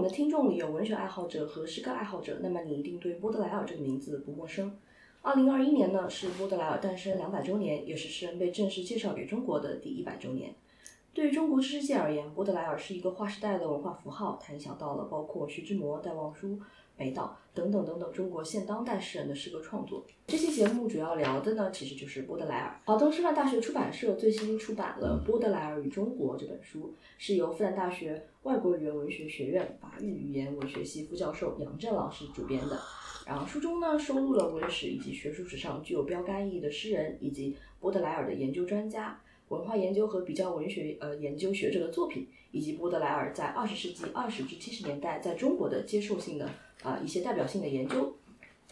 我们的听众里有文学爱好者和诗歌爱好者，那么你一定对波德莱尔这个名字不陌生。二零二一年呢是波德莱尔诞生两百周年，也是诗人被正式介绍给中国的第一百周年。对于中国知识界而言，波德莱尔是一个划时代的文化符号，他影响到了包括徐志摩、戴望舒、北岛等等等等中国现当代诗人的诗歌创作。这期节目主要聊的呢，其实就是波德莱尔。华东师范大学出版社最新出版了《波德莱尔与中国》这本书，是由复旦大学外国语言文学学院法语语言文学系副教授杨震老师主编的。然后书中呢收录了文史以及学术史上具有标杆意义的诗人，以及波德莱尔的研究专家、文化研究和比较文学呃研究学者的作品，以及波德莱尔在二十世纪二十至七十年代在中国的接受性的啊、一些代表性的研究。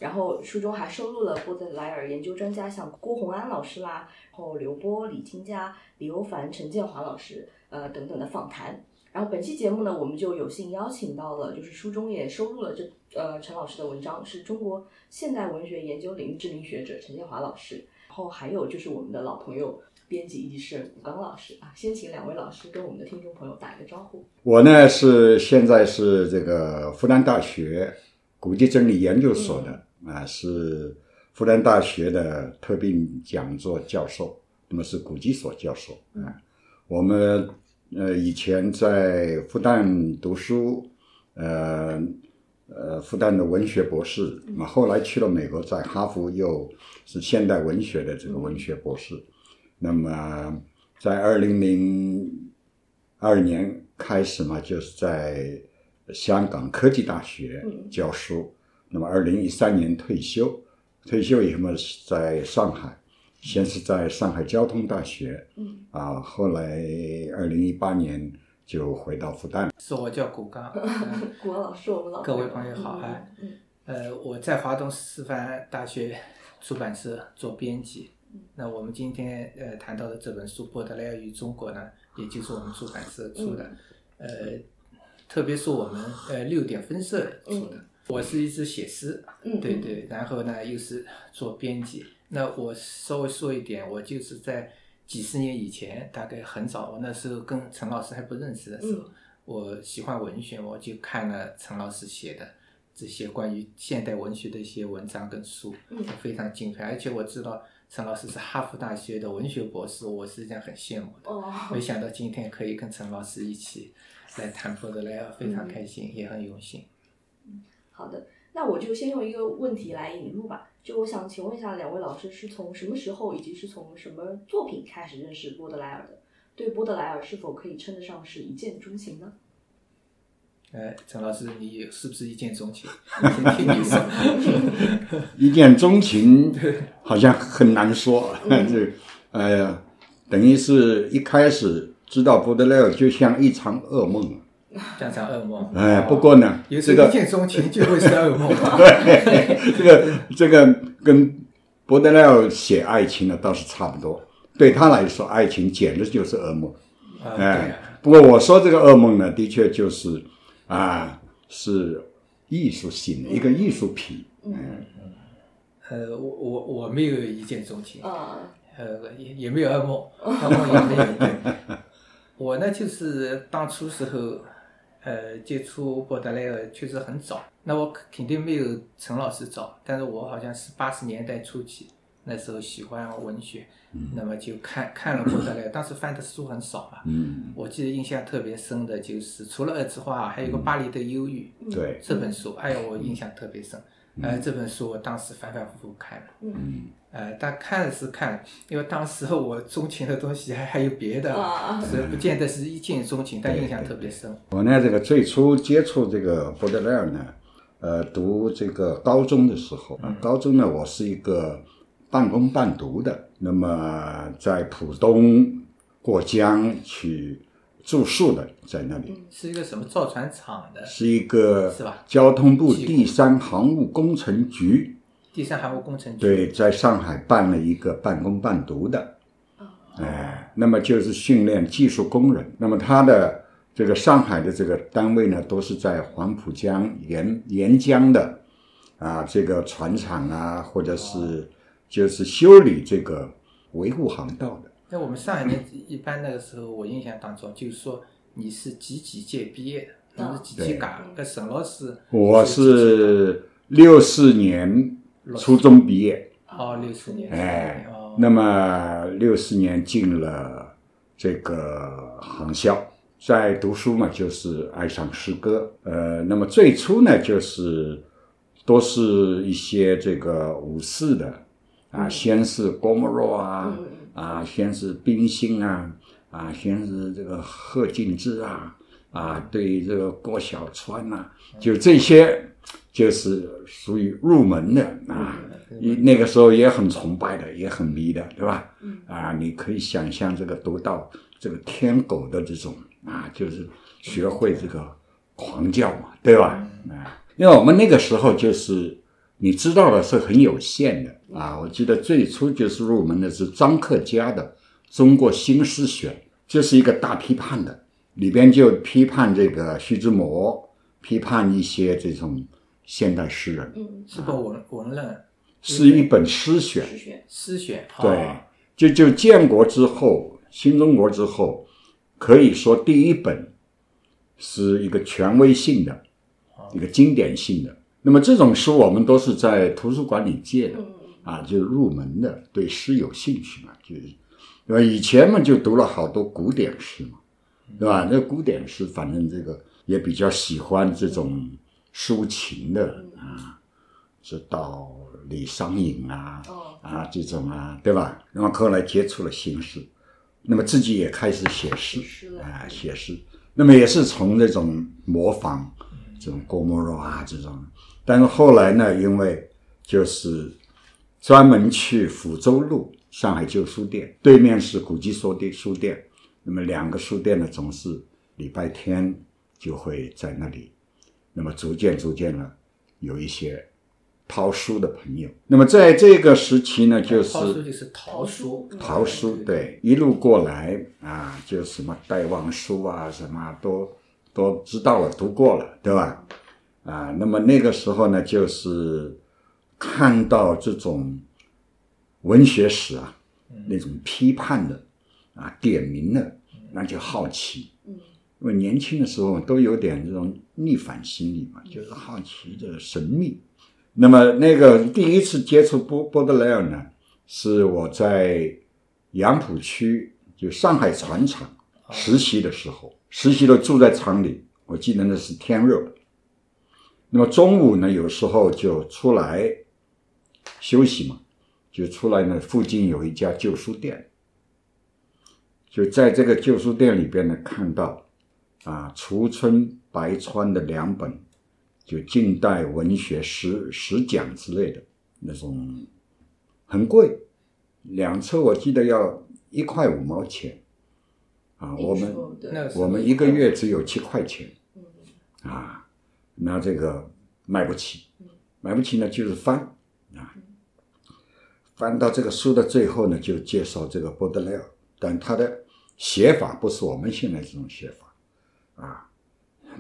然后书中还收录了波德莱尔研究专家像郭洪安老师啦，然后刘波、李金佳、李欧凡、陈建华老师呃等等的访谈。然后本期节目呢，我们就有幸邀请到了，就是书中也收录了这呃陈老师的文章，是中国现代文学研究领域知名学者陈建华老师，然后还有就是我们的老朋友编辑以及诗人吴刚老师。啊，先请两位老师跟我们的听众朋友打一个招呼。我呢是现在是这个复旦大学古籍整理研究所的啊、是复旦大学的特聘讲座教授，那么是古籍所教授啊、我们呃以前在复旦读书，呃呃复旦的文学博士，那么后来去了美国，在哈佛又是现代文学的这个文学博士，那么在二零零二年开始嘛，就是在香港科技大学教书。那么二零一三年退休，退休以后嘛，在上海，先是在上海交通大学，嗯啊，后来二零一八年就回到复旦。是我叫古刚，嗯古王老师，我们老各位朋友好嗯哎嗯呃，我在华东师范大学出版社做编辑。那我们今天呃谈到的这本书《波德莱尔与中国》呢，也就是我们出版社出的，呃，特别是我们呃六点分社出的。我是一直写诗，嗯，对对，然后呢又是做编辑。那我稍微说一点，我就是在几十年以前，大概很早，我那时候跟陈老师还不认识的时候，嗯我喜欢文学，我就看了陈老师写的这些关于现代文学的一些文章跟书，嗯非常敬佩。而且我知道陈老师是哈佛大学的文学博士，我实际上很羡慕的。哦，没想到今天可以跟陈老师一起来谈波德莱尔，非常开心，也很荣幸。嗯好的，那我就先用一个问题来引入吧。就我想请问一下，两位老师是从什么时候以及是从什么作品开始认识波德莱尔的？对波德莱尔是否可以称得上是一见钟情呢？哎，陈老师，你是不是一见钟情？先听你说。一见钟情 好像很难说，这呃，等于是一开始知道波德莱尔就像一场噩梦。像场噩梦。哎，不过呢，有时一见钟情就会是噩梦。对，这个这个跟波德莱尔写爱情的倒是差不多。对他来说，爱情简直就是噩梦。哎啊，不过我说这个噩梦呢，的确就是啊，是艺术性的一个艺术品。嗯呃，我我我没有一见钟情，啊，呃，也也没有噩梦，噩梦也没有。对，我呢就是当初时候，呃，接触波德莱尔确实很早，那我肯定没有陈老师早，但是我好像是八十年代初期，那时候喜欢文学，那么就看看了波德莱尔，当时翻的书很少嘛，嗯，我记得印象特别深的就是除了二之花，还有一个《巴黎的忧郁》对，这本书，哎呀，我印象特别深。呃，这本书我当时反反复复看了，嗯。呃，但看是看，因为当时我钟情的东西还还有别的，啊所以不见得是一见钟情，但印象特别深。我呢，这个最初接触这个波德莱尔呢，呃，读这个高中的时候，嗯。高中呢，我是一个半工半读的，那么在浦东过江去住宿的，在那里。是一个什么造船厂的？是一个是吧？交通部第三航务工程局。第三航务工程局，对，在上海办了一个半工半读的，哎，那么就是训练技术工人。那么他的这个上海的这个单位呢，都是在黄浦江沿沿江的啊，这个船厂啊，或者是就是修理这个维护航道的。那我们上一年一般那个时候，我印象当中就是说你是几几届毕业的，你是几几届？搿陈老师我是六四年初中毕业，哦，六四年，哎哦，那么六四年进了这个航校，在读书嘛，就是爱上诗歌。呃，那么最初呢，就是都是一些这个五四的啊，先是郭沫若啊，啊，先是冰心啊，啊，先是这个贺敬之啊，啊，对这个郭小川呐、就这些。就是属于入门的啊，你那个时候也很崇拜的，也很迷的，对吧？啊，你可以想象这个读到这个天狗的这种啊，就是学会这个狂叫嘛，对吧？啊，因为我们那个时候就是你知道的是很有限的啊。我记得最初就是入门的是张克家的《中国新诗选》，这是一个大批判的，里边就批判这个徐志摩，批判一些这种现代诗人，嗯，是本文文论是一本诗选。诗选，诗选，对哦，就就建国之后，新中国之后，可以说第一本是一个权威性的、一个经典性的。那么这种书我们都是在图书馆里借的嗯啊，就是入门的，对诗有兴趣嘛，就是对吧？以前嘛就读了好多古典诗嘛，对吧？那古典诗反正这个也比较喜欢这种抒情的啊，这到李商隐啊，哦，啊，这种啊，对吧？然后后来接触了新诗，那么自己也开始写诗啊，写诗。那么也是从这种模仿这种郭沫若啊这种，但是后来呢，因为就是专门去福州路上海旧书店对面是古籍书店书店，那么两个书店呢总是礼拜天就会在那里，那么逐渐逐渐呢有一些淘书的朋友。那么在这个时期呢，就是淘书就是桃书，淘书，对，一路过来啊，就什么戴望舒啊，什么都都知道了，读过了，对吧？啊，那么那个时候呢，就是看到这种文学史啊，那种批判的啊，点名的，那就好奇。嗯因为年轻的时候都有点这种逆反心理嘛，就是好奇的神秘。那么那个第一次接触波波德莱尔呢，是我在杨浦区就上海船厂实习的时候，实习的住在厂里，我记得那是天热。那么中午呢，有时候就出来休息嘛，就出来呢，附近有一家旧书店，就在这个旧书店里边呢，看到啊，橱春、白川的两本，就近代文学十十讲之类的那种，很贵，两册我记得要一块五毛钱，啊，我们我们一个月只有七块钱嗯。啊，那这个买不起，买不起呢就是翻啊，翻到这个书的最后呢，就介绍这个波德莱尔，但他的写法不是我们现在这种写法啊，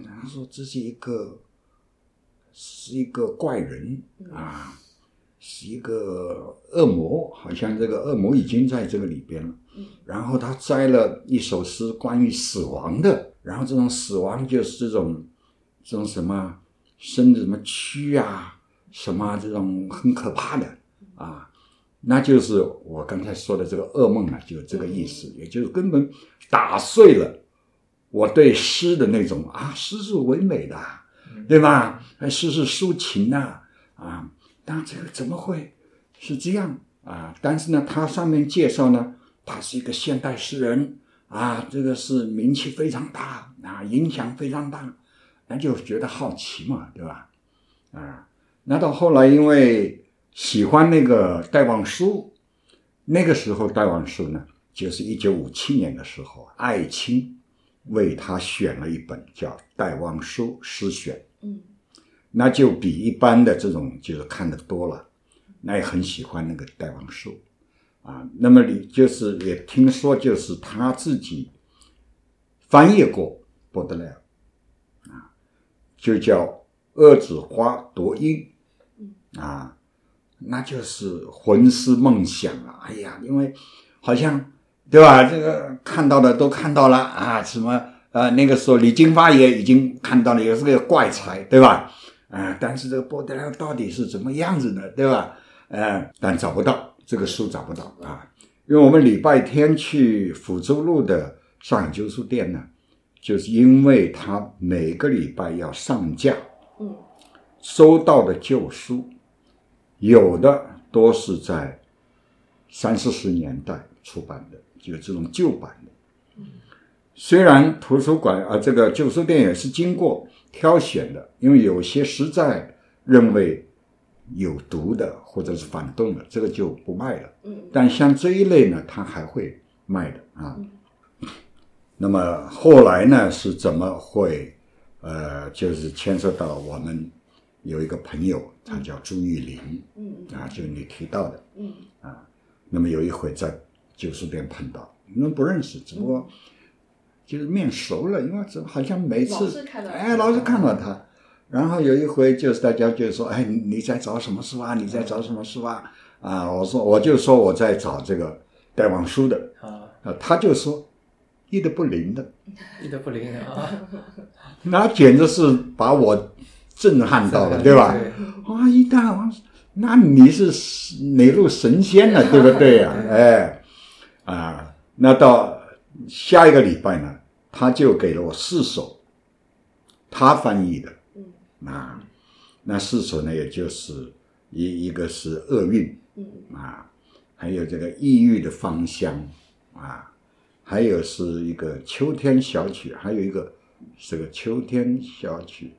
他说这是一个是一个怪人啊，是一个恶魔，好像这个恶魔已经在这个里边了。然后他摘了一首诗关于死亡的，然后这种死亡就是这种这种什么生的什么蛆啊，什么这种很可怕的啊，那就是我刚才说的这个噩梦啊，就这个意思，也就是根本打碎了我对诗的那种啊，诗是唯美的啊，对吧？哎诗是抒情的啊，但这个怎么会是这样啊？但是呢，它上面介绍呢。他是一个现代诗人啊，这个是名气非常大啊，影响非常大，那就觉得好奇嘛，对吧？啊，那到后来因为喜欢那个戴望舒，那个时候戴望舒呢，就是一九五七年的时候，艾青为他选了一本叫《戴望舒诗选》，嗯那就比一般的这种就是看的多了，那也很喜欢那个戴望舒。啊，那么你就是也听说，就是他自己翻译过波德莱尔，啊，就叫《恶子花夺鹰》，啊，那就是魂思梦想啊！哎呀，因为好像对吧？这个看到的都看到了啊，什么呃，那个时候李金发也已经看到了，也是个怪才，对吧？啊、但是这个波德莱到底是怎么样子的，对吧？呃，但找不到这个书找不到啊，因为我们礼拜天去福州路的上海旧书店呢，就是因为他每个礼拜要上架，嗯收到的旧书，有的都是在三四十年代出版的，就这种旧版的。虽然图书馆啊，这个旧书店也是经过挑选的，因为有些实在认为有毒的或者是反动的，这个就不卖了。嗯但像这一类呢，他还会卖的啊。那么后来呢，是怎么会呃，就是牵涉到我们有一个朋友，他叫朱玉林嗯啊，就是你提到的。嗯那么有一回在旧书店碰到，因为不认识，只不过就是面熟了，因为这好像每次老看到哎，老是看到他。然后有一回就是大家就说，哎，你你在找什么书啊？你在找什么书啊？啊，我说我就说我在找这个戴望舒的，啊，啊，他就说一的不灵的，一的不灵啊，那简直是把我震撼到了，对吧？对哇，一大王，那你是哪路神仙呢？对不对呀、哎，啊，那到下一个礼拜呢，他就给了我四首他翻译的，嗯。啊，那四首呢，也就是一一个是厄运嗯。啊，还有这个异域的芳香啊，还有是一个秋天小曲，还有一个这个秋天小曲，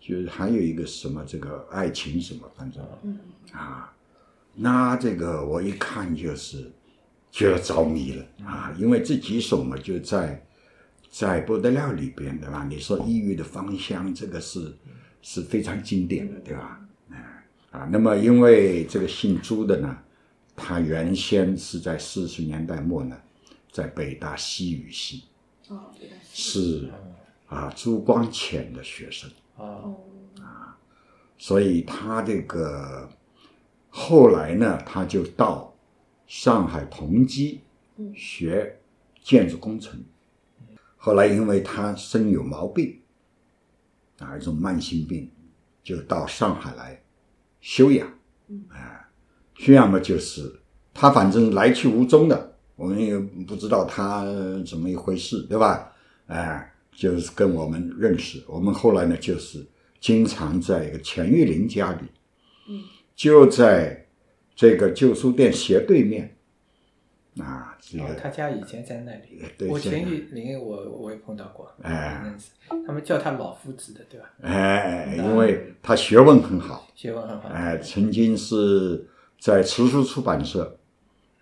就是还有一个什么这个爱情什么，反正。嗯。啊，那这个我一看就是就要着迷了啊，因为这几首嘛就在在波德料里边对吧？你说异域的芳香，这个是是非常经典的，对吧？啊，那么因为这个姓朱的呢，他原先是在四十年代末呢，在北大西语系哦，对的是是啊朱光潜的学生，啊，哦所以他这个后来呢，他就到上海同济嗯学建筑工程。后来因为他身有毛病，啊，一种慢性病，就到上海来休养。嗯啊，休养嘛，就是他反正来去无踪的，我们也不知道他怎么一回事，对吧？啊，就是跟我们认识，我们后来呢，就是经常在一个钱玉林家里，嗯，就在这个旧书店斜对面，啊，这个，哦他家以前在那里，我前玉林我我也碰到过，哎认识，他们叫他老夫子的，对吧？哎，因为他学问很好，学问很好，哎，曾经是在慈书出版社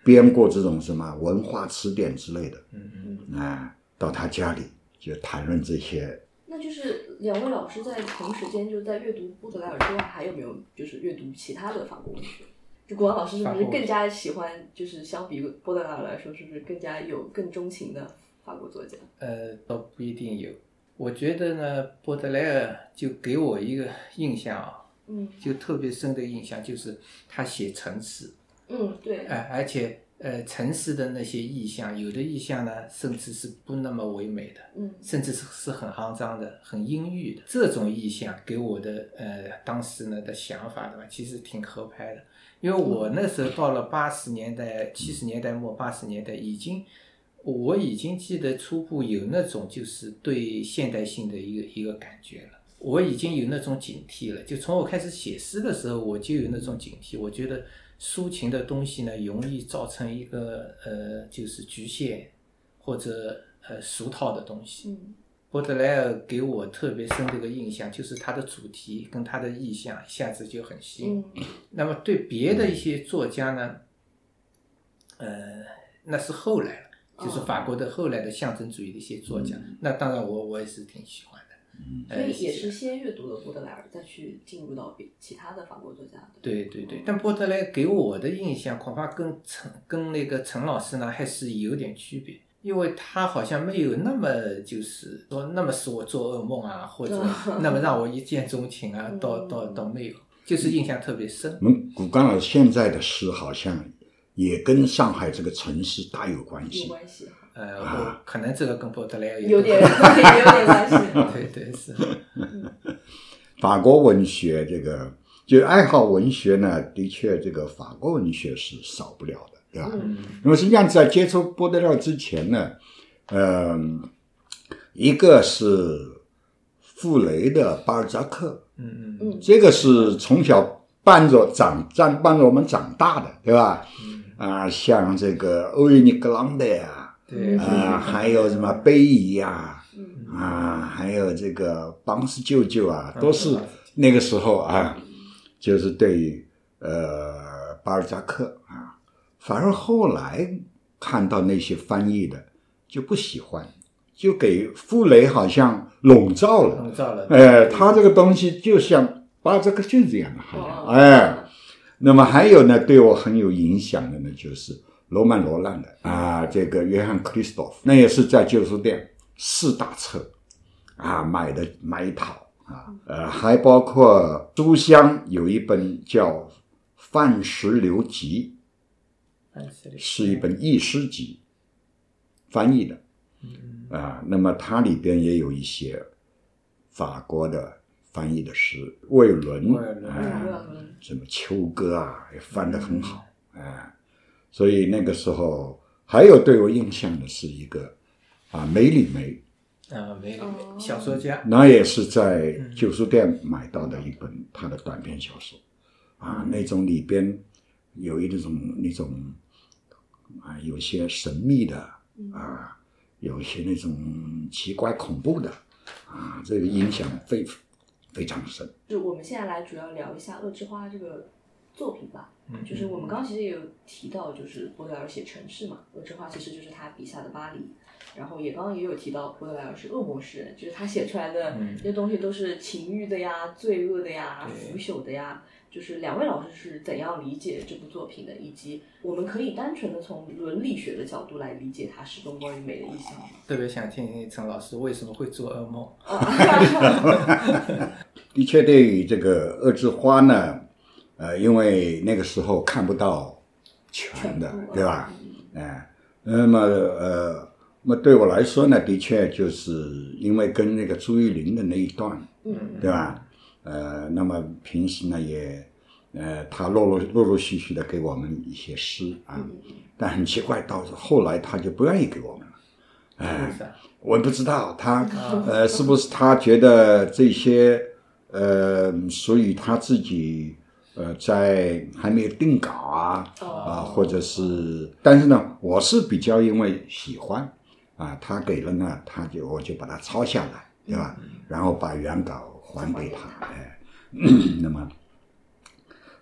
编过这种什么文化词典之类的，嗯嗯，啊，到他家里就谈论这些。那就是两位老师在同时间就在阅读布德莱尔之外，还有没有就是阅读其他的法国文学？就国王老师是不是更加喜欢，就是相比波德莱尔来说，是不是更加有更钟情的法国作家？呃，倒不一定有。我觉得呢，波德莱尔就给我一个印象啊，嗯就特别深的印象，就是他写城市，嗯，对，哎、而且呃，城市的那些意象，有的意象呢，甚至是不那么唯美的，嗯甚至是是很肮脏的、很阴郁的。这种意象给我的呃当时呢的想法的话，其实挺合拍的。因为我那时候到了八十年代、七十年代末、八十年代，已经我已经记得初步有那种就是对现代性的一个一个感觉了。我已经有那种警惕了，就从我开始写诗的时候，我就有那种警惕。我觉得抒情的东西呢，容易造成一个呃，就是局限或者呃俗套的东西。波德莱尔给我特别深的一个印象，就是他的主题跟他的意象一下子就很吸引。嗯那么对别的一些作家呢，呃，那是后来了，就是法国的后来的象征主义的一些作家。那当然我我也是挺喜欢的。所呃以也是先阅读了波德莱尔，再去进入到别其他的法国作家的。对对对，但波德莱给我的印象恐怕跟陈跟那个陈老师呢还是有点区别，因为他好像没有那么就是说那么使我做噩梦啊，或者那么让我一见钟情啊，倒倒倒没有，就是印象特别深。我们古刚老师现在的诗好像也跟上海这个城市大有关有系。关系。呃，我可能这个跟波德莱尔有点 有点关系。对对是，法国文学这个就爱好文学呢，的确这个法国文学是少不了的，对吧？嗯。那么实际上在接触波德廖之前呢，呃，一个是傅雷的巴尔扎克，嗯嗯嗯。这个是从小伴着长伴伴着我们长大的，对吧？啊，像这个欧维尼格朗德呀，对啊，还有什么贝伊呀，嗯。啊，还有这个邦斯舅舅啊，都是那个时候啊，就是对于呃巴尔扎克啊，反而后来看到那些翻译的就不喜欢，就给傅雷好像笼罩了。笼罩了，哎，他这个东西就像巴尔扎克就是这样的，好像哦哎。那么还有呢，对我很有影响的呢，就是罗曼·罗兰的啊，这个约翰·克里斯多夫，那也是在旧书店四大册啊买的买一套啊，呃，还包括书香有一本叫《范石榴集哎是》，一本译诗集，翻译的啊，那么它里边也有一些法国的翻译的诗，魏伦啊嗯什么秋歌啊，也翻得很好，啊，所以那个时候还有对我印象的是一个啊梅里梅，啊，梅里梅小说家，那也是在旧书店买到的一本他的短篇小说，啊，那种里边有一种那种啊，有些神秘的啊，有一些那种奇怪恐怖的啊，这个影响非非常深。就我们现在来主要聊一下《恶之花》这个作品吧。就是我们刚刚其实也有提到，就是波德莱尔写城市嘛，《恶之花》其实就是他笔下的巴黎。然后也刚刚也有提到，波德莱尔是恶魔诗人，就是他写出来的嗯这些东西都是情欲的呀、罪恶的呀、腐朽的呀。就是两位老师是怎样理解这部作品的，以及我们可以单纯的从伦理学的角度来理解它始终关于美的意象吗？特别想听听陈老师为什么会做噩梦。的确，对于这个恶之花呢，呃，因为那个时候看不到全的全，对吧？哎，那么呃，那么对我来说呢，的确就是因为跟那个朱玉林的那一段，嗯对吧？呃，那么平时呢也，呃，他陆陆陆陆续续的给我们一些诗啊，但很奇怪，到后来他就不愿意给我们了，哎？我不知道他呃是不是他觉得这些呃属于他自己呃在还没有定稿啊哦啊或者是，但是呢我是比较因为喜欢啊他给了呢他就我就把它抄下来对吧，然后把原稿还给他哎，那么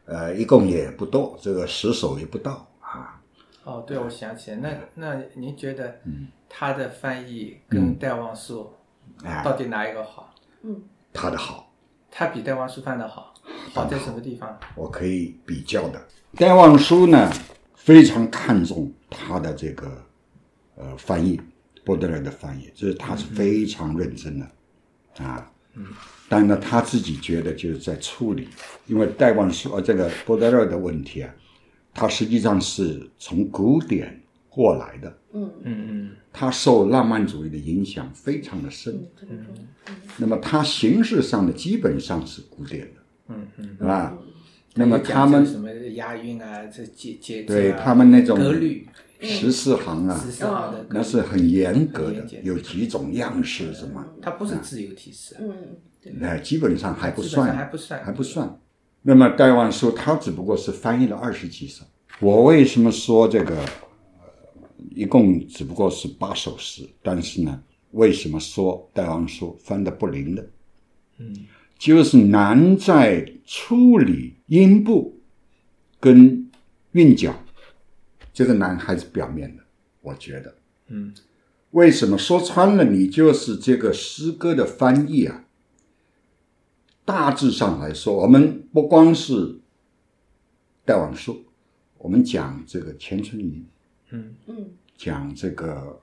呃一共也不多，这个十首也不到啊。哦，对，我想起来，那那您觉得嗯他的翻译跟戴望舒哎到底哪一个好？嗯他的好。他比戴望舒翻的好，好在什么地方？我可以比较的。戴望舒呢，非常看重他的这个呃翻译，波德莱的翻译，就是他是非常认真的啊。嗯。但呢，他自己觉得就是在处理，因为戴望舒呃这个波德莱尔的问题啊，他实际上是从古典过来的，嗯嗯嗯他受浪漫主义的影响非常的深。嗯。那么他形式上的基本上是古典的，嗯嗯。是吧？那么他们什么押韵啊，这节节对他们那种格律，十四行啊，十四行的，那是很严格的有几种样式什么，它不是自由体式，嗯哎，基本上还不算还算，不算，还不算。那么戴望舒他只不过是翻译了二十几首，我为什么说这个？呃一共只不过是八首诗，但是呢，为什么说戴望舒翻的不灵的？嗯，就是难在处理音部跟韵脚，这个难还是表面的，我觉得。嗯为什么说穿了，你就是这个诗歌的翻译啊？大致上来说，我们不光是戴望舒，我们讲这个钱春云，嗯嗯讲这个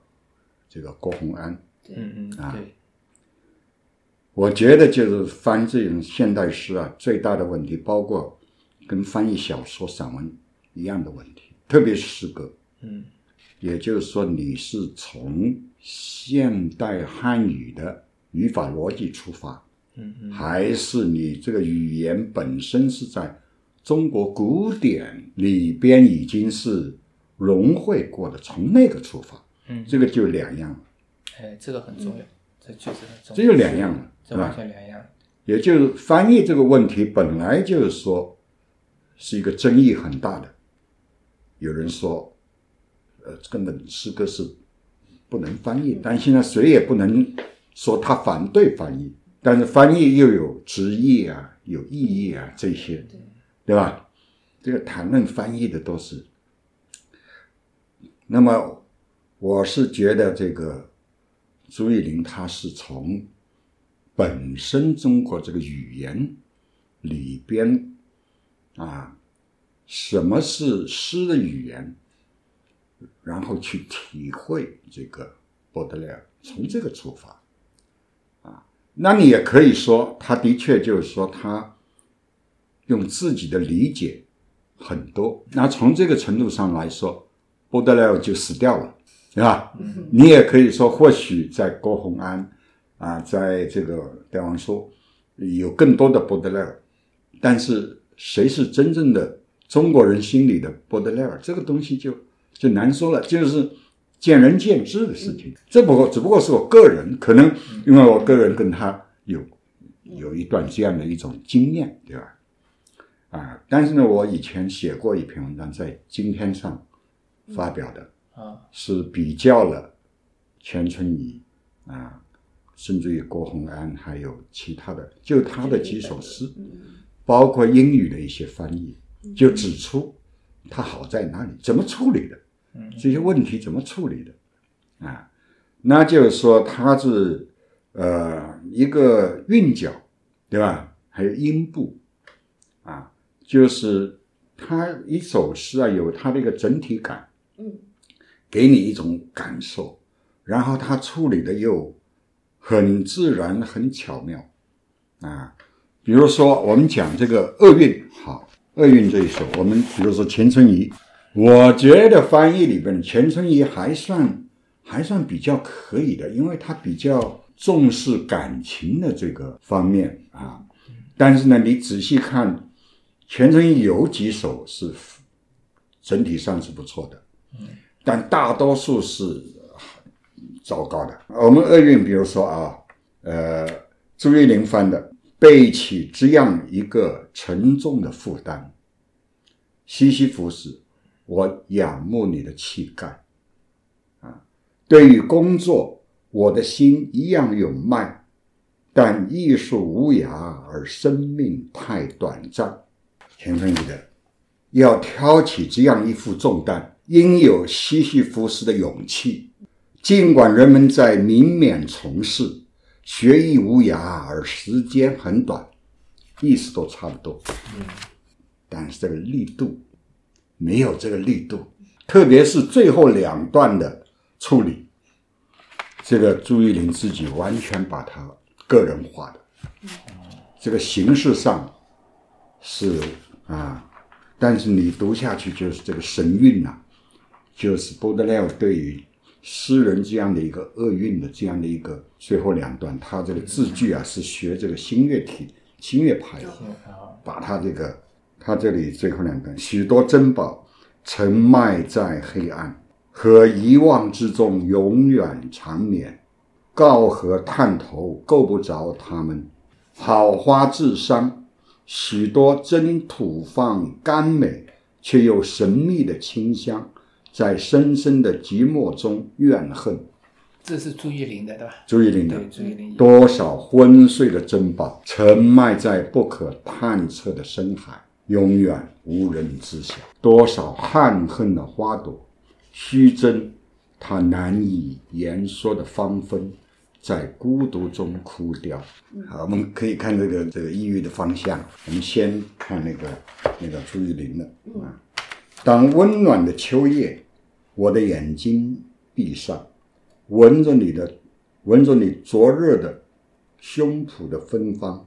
这个郭洪安，嗯嗯，啊对，我觉得就是翻这种现代诗啊，最大的问题包括跟翻译小说、散文一样的问题，特别是诗歌。嗯。也就是说你是从现代汉语的语法逻辑出发，嗯嗯。还是你这个语言本身是在中国古典里边已经是融汇过的，从那个出发，嗯，这个就两样。了，哎，这个很重要，这确实很重要。这就两样了，这是吧？完全两样。也就是翻译这个问题本来就是说是一个争议很大的。有人说，呃，根本诗歌是不能翻译，但现在谁也不能说他反对翻译，但是翻译又有直译啊，有意义啊这些，对吧？这个谈论翻译的都是。那么，我是觉得这个朱玉林他是从本身中国这个语言里边啊，什么是诗的语言，然后去体会这个波德莱尔，从这个出发啊，那你也可以说，他的确就是说他用自己的理解很多，那从这个程度上来说，波德莱尔就死掉了，对吧？你也可以说，或许在郭洪安。啊，在这个戴王说有更多的波德莱尔，但是谁是真正的中国人心里的波德莱尔，这个东西就就难说了，就是见仁见智的事情。这不过只不过是我个人，可能因为我个人跟他有有一段这样的一种经验，对吧？啊，但是呢，我以前写过一篇文章，在今天上发表的，啊，是比较了钱春怡啊。甚至于郭洪安，还有其他的，就他的几首诗，包括英语的一些翻译，就指出他好在哪里，怎么处理的，这些问题怎么处理的，啊，那就是说它是呃一个韵脚，对吧？还有音部，啊，就是它一首诗啊，有它的一个整体感，嗯，给你一种感受，然后它处理的又。很自然，很巧妙，啊，比如说我们讲这个厄运，好，厄运这一首，我们比如说钱春怡，我觉得翻译里边钱春怡还算还算比较可以的，因为他比较重视感情的这个方面啊，但是呢，你仔细看，钱春怡有几首是整体上是不错的，但大多数是。糟糕的，我们厄运，比如说啊，呃，朱玉林翻的“背起这样一个沉重的负担”，西西弗斯，我仰慕你的气概，啊，对于工作，我的心一样有脉，但艺术无涯，而生命太短暂。钱春怡的，要挑起这样一副重担，应有西西弗斯的勇气。尽管人们在明勉从事，学艺无涯，而时间很短，意思都差不多。但是这个力度没有这个力度，特别是最后两段的处理，这个朱一玲自己完全把它个人化的。这个形式上是啊，但是你读下去就是这个神韵呐、就是波德莱尔对于。诗人这样的一个厄运的这样的一个最后两段，他这个字句啊是学这个新月体、新月派的，把他这个他这里最后两段，许多珍宝沉埋在黑暗和遗忘之中，永远长眠。告和探头够不着他们，好花自伤，许多真土放甘美，却又神秘的清香。在深深的寂寞中怨恨，这是朱一林的，对吧？朱一林的。多少昏睡的珍宝，沉埋在不可探测的深海，永远无人知晓。多少憾恨的花朵，虚增它难以言说的芳芬，在孤独中枯掉。好，我们可以看这个这个抑郁的方向。我们先看那个那个朱玉玲的啊。当温暖的秋夜，我的眼睛闭上，闻着你的，闻着你灼热的胸脯的芬芳，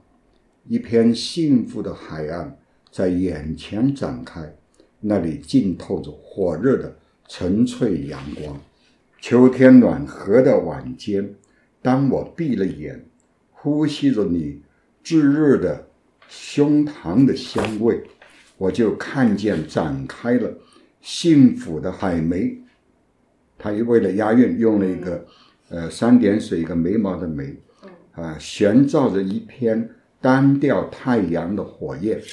一片幸福的海岸在眼前展开，那里浸透着火热的纯粹阳光。秋天暖和的晚间，当我闭了眼，呼吸着你炙热的胸膛的香味，我就看见展开了幸福的海梅。他也为了押韵，用了一个呃三点水一个眉毛的眉，啊，悬照着一片单调太阳的火焰，啊，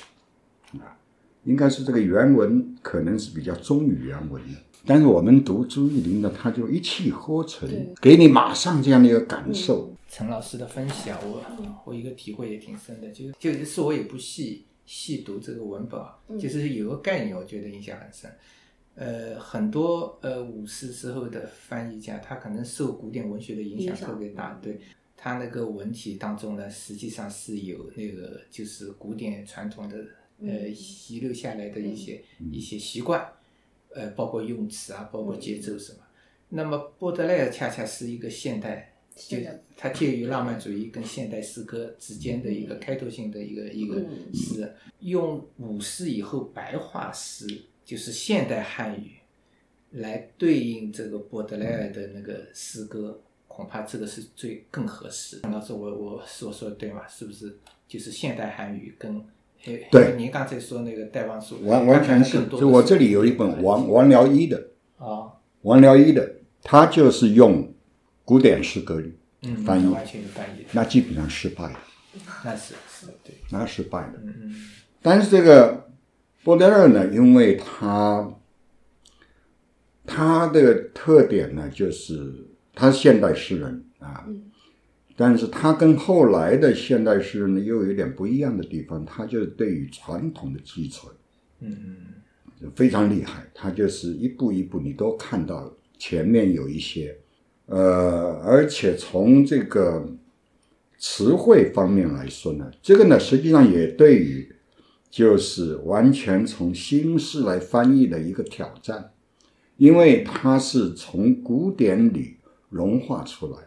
应该是这个原文可能是比较忠于原文的。但是我们读朱一林的，他就一气呵成，给你马上这样的一个感受。陈老师的分析啊，我我一个体会也挺深的，就是就是我也不细细读这个文本啊，就是有个概念，我觉得印象很深。呃，很多呃五四之后的翻译家，他可能受古典文学的影响特别大，对。他那个文体当中呢，实际上是有那个就是古典传统的呃遗留下来的一些一些习惯，呃，包括用词啊，包括节奏什么。那么波德莱尔恰恰是一个现代，就他介于浪漫主义跟现代诗歌之间的一个开拓性的一个一个诗，用五四以后白话诗。就是现代汉语来对应这个波德莱尔的那个诗歌，恐怕这个是最更合适。老师，我我所说的对吗？是不是？就是现代汉语跟对，您刚才说那个戴望舒，完完全是。就我这里有一本王王辽一的啊，王辽一的，他就是用古典诗歌翻译，完全翻译，那基本上失败了。那是是对，那失败了。嗯嗯，但是这个。波德莱尔呢，因为他他的特点呢，就是他是现代诗人啊，但是他跟后来的现代诗人呢，又有点不一样的地方，他就是对于传统的继承，嗯，非常厉害。他就是一步一步，你都看到前面有一些，呃，而且从这个词汇方面来说呢，这个呢，实际上也对于。就是完全从新式来翻译的一个挑战，因为它是从古典里融化出来，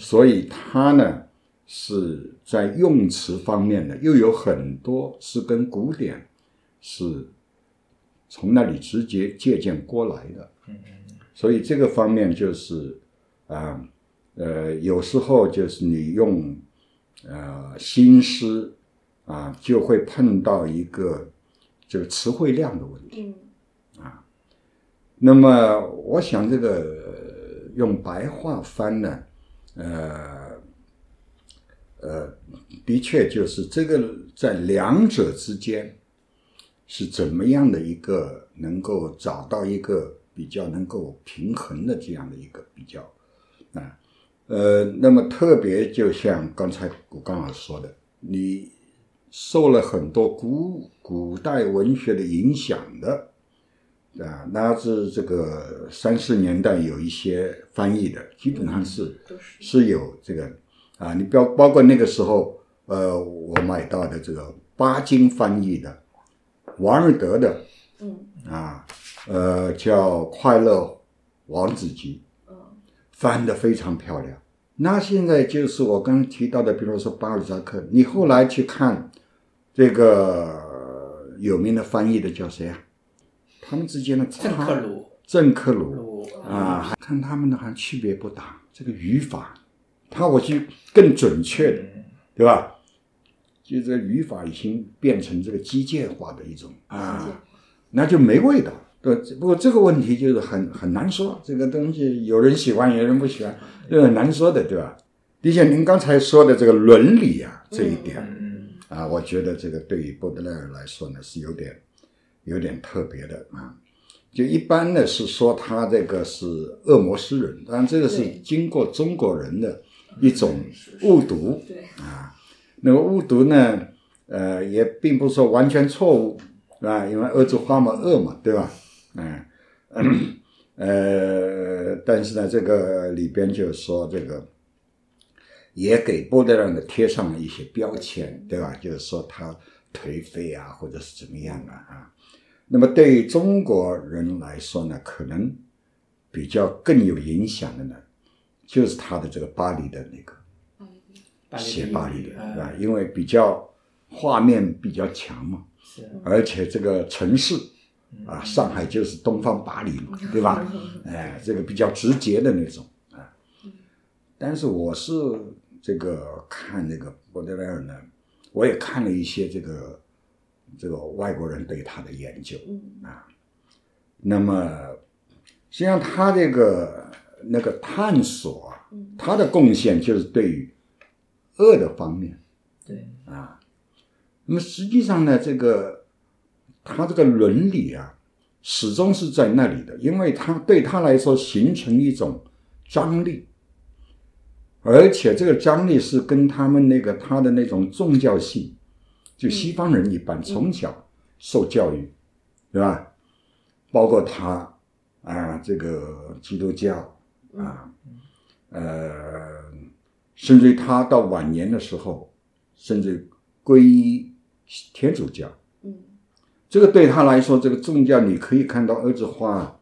所以它呢是在用词方面呢又有很多是跟古典是从那里直接借鉴过来的，所以这个方面就是啊呃有时候就是你用呃新诗。啊，就会碰到一个这个词汇量的问题，啊，那么我想这个用白话翻呢，呃，呃，的确就是这个在两者之间是怎么样的一个能够找到一个比较能够平衡的这样的一个比较，啊，呃，那么特别就像刚才我刚好说的，你。受了很多古古代文学的影响的啊，那是这个三四年代有一些翻译的，基本上是是有这个啊，你包包括那个时候，呃，我买到的这个巴金翻译的王尔德的，嗯啊，呃，叫《快乐王子集》，嗯，翻的非常漂亮。那现在就是我刚提到的，比如说巴尔扎克，你后来去看。这个有名的翻译的叫谁啊？他们之间的郑克鲁，郑克鲁啊，看他们的还区别不大。这个语法，他我就更准确的，对吧？就这语法已经变成这个机械化的一种啊，那就没味道。对，不过这个问题就是很很难说，这个东西有人喜欢，有人不喜欢，这很难说的，对吧？毕竟您刚才说的这个伦理啊，这一点。啊，我觉得这个对于波德莱尔来说呢，是有点有点特别的啊。就一般呢是说他这个是恶魔诗人，当然这个是经过中国人的一种误读，啊，那个误读呢，呃，也并不是说完全错误，是吧？因为恶之花嘛，恶嘛，对吧？嗯，呃，但是呢，这个里边就是说这个。也给波德兰的贴上了一些标签，对吧？就是说他颓废啊，或者是怎么样啊啊。那么对于中国人来说呢，可能比较更有影响的呢，就是他的这个巴黎的那个写巴黎的，啊？因为比较画面比较强嘛，而且这个城市啊，上海就是东方巴黎嘛，对吧？哎，这个比较直接的那种啊。但是我是这个看这个波德莱尔呢，我也看了一些这个这个外国人对他的研究啊。那么实际上他这个那个探索啊，他的贡献就是对于恶的方面对，啊。那么实际上呢，这个他这个伦理啊，始终是在那里的，因为他对他来说形成一种张力，而且这个张力是跟他们那个他的那种宗教性，就西方人一般从小受教育，对吧？包括他啊，这个基督教啊，呃，甚至于他到晚年的时候，甚至皈依天主教。嗯这个对他来说，这个宗教你可以看到儿子花，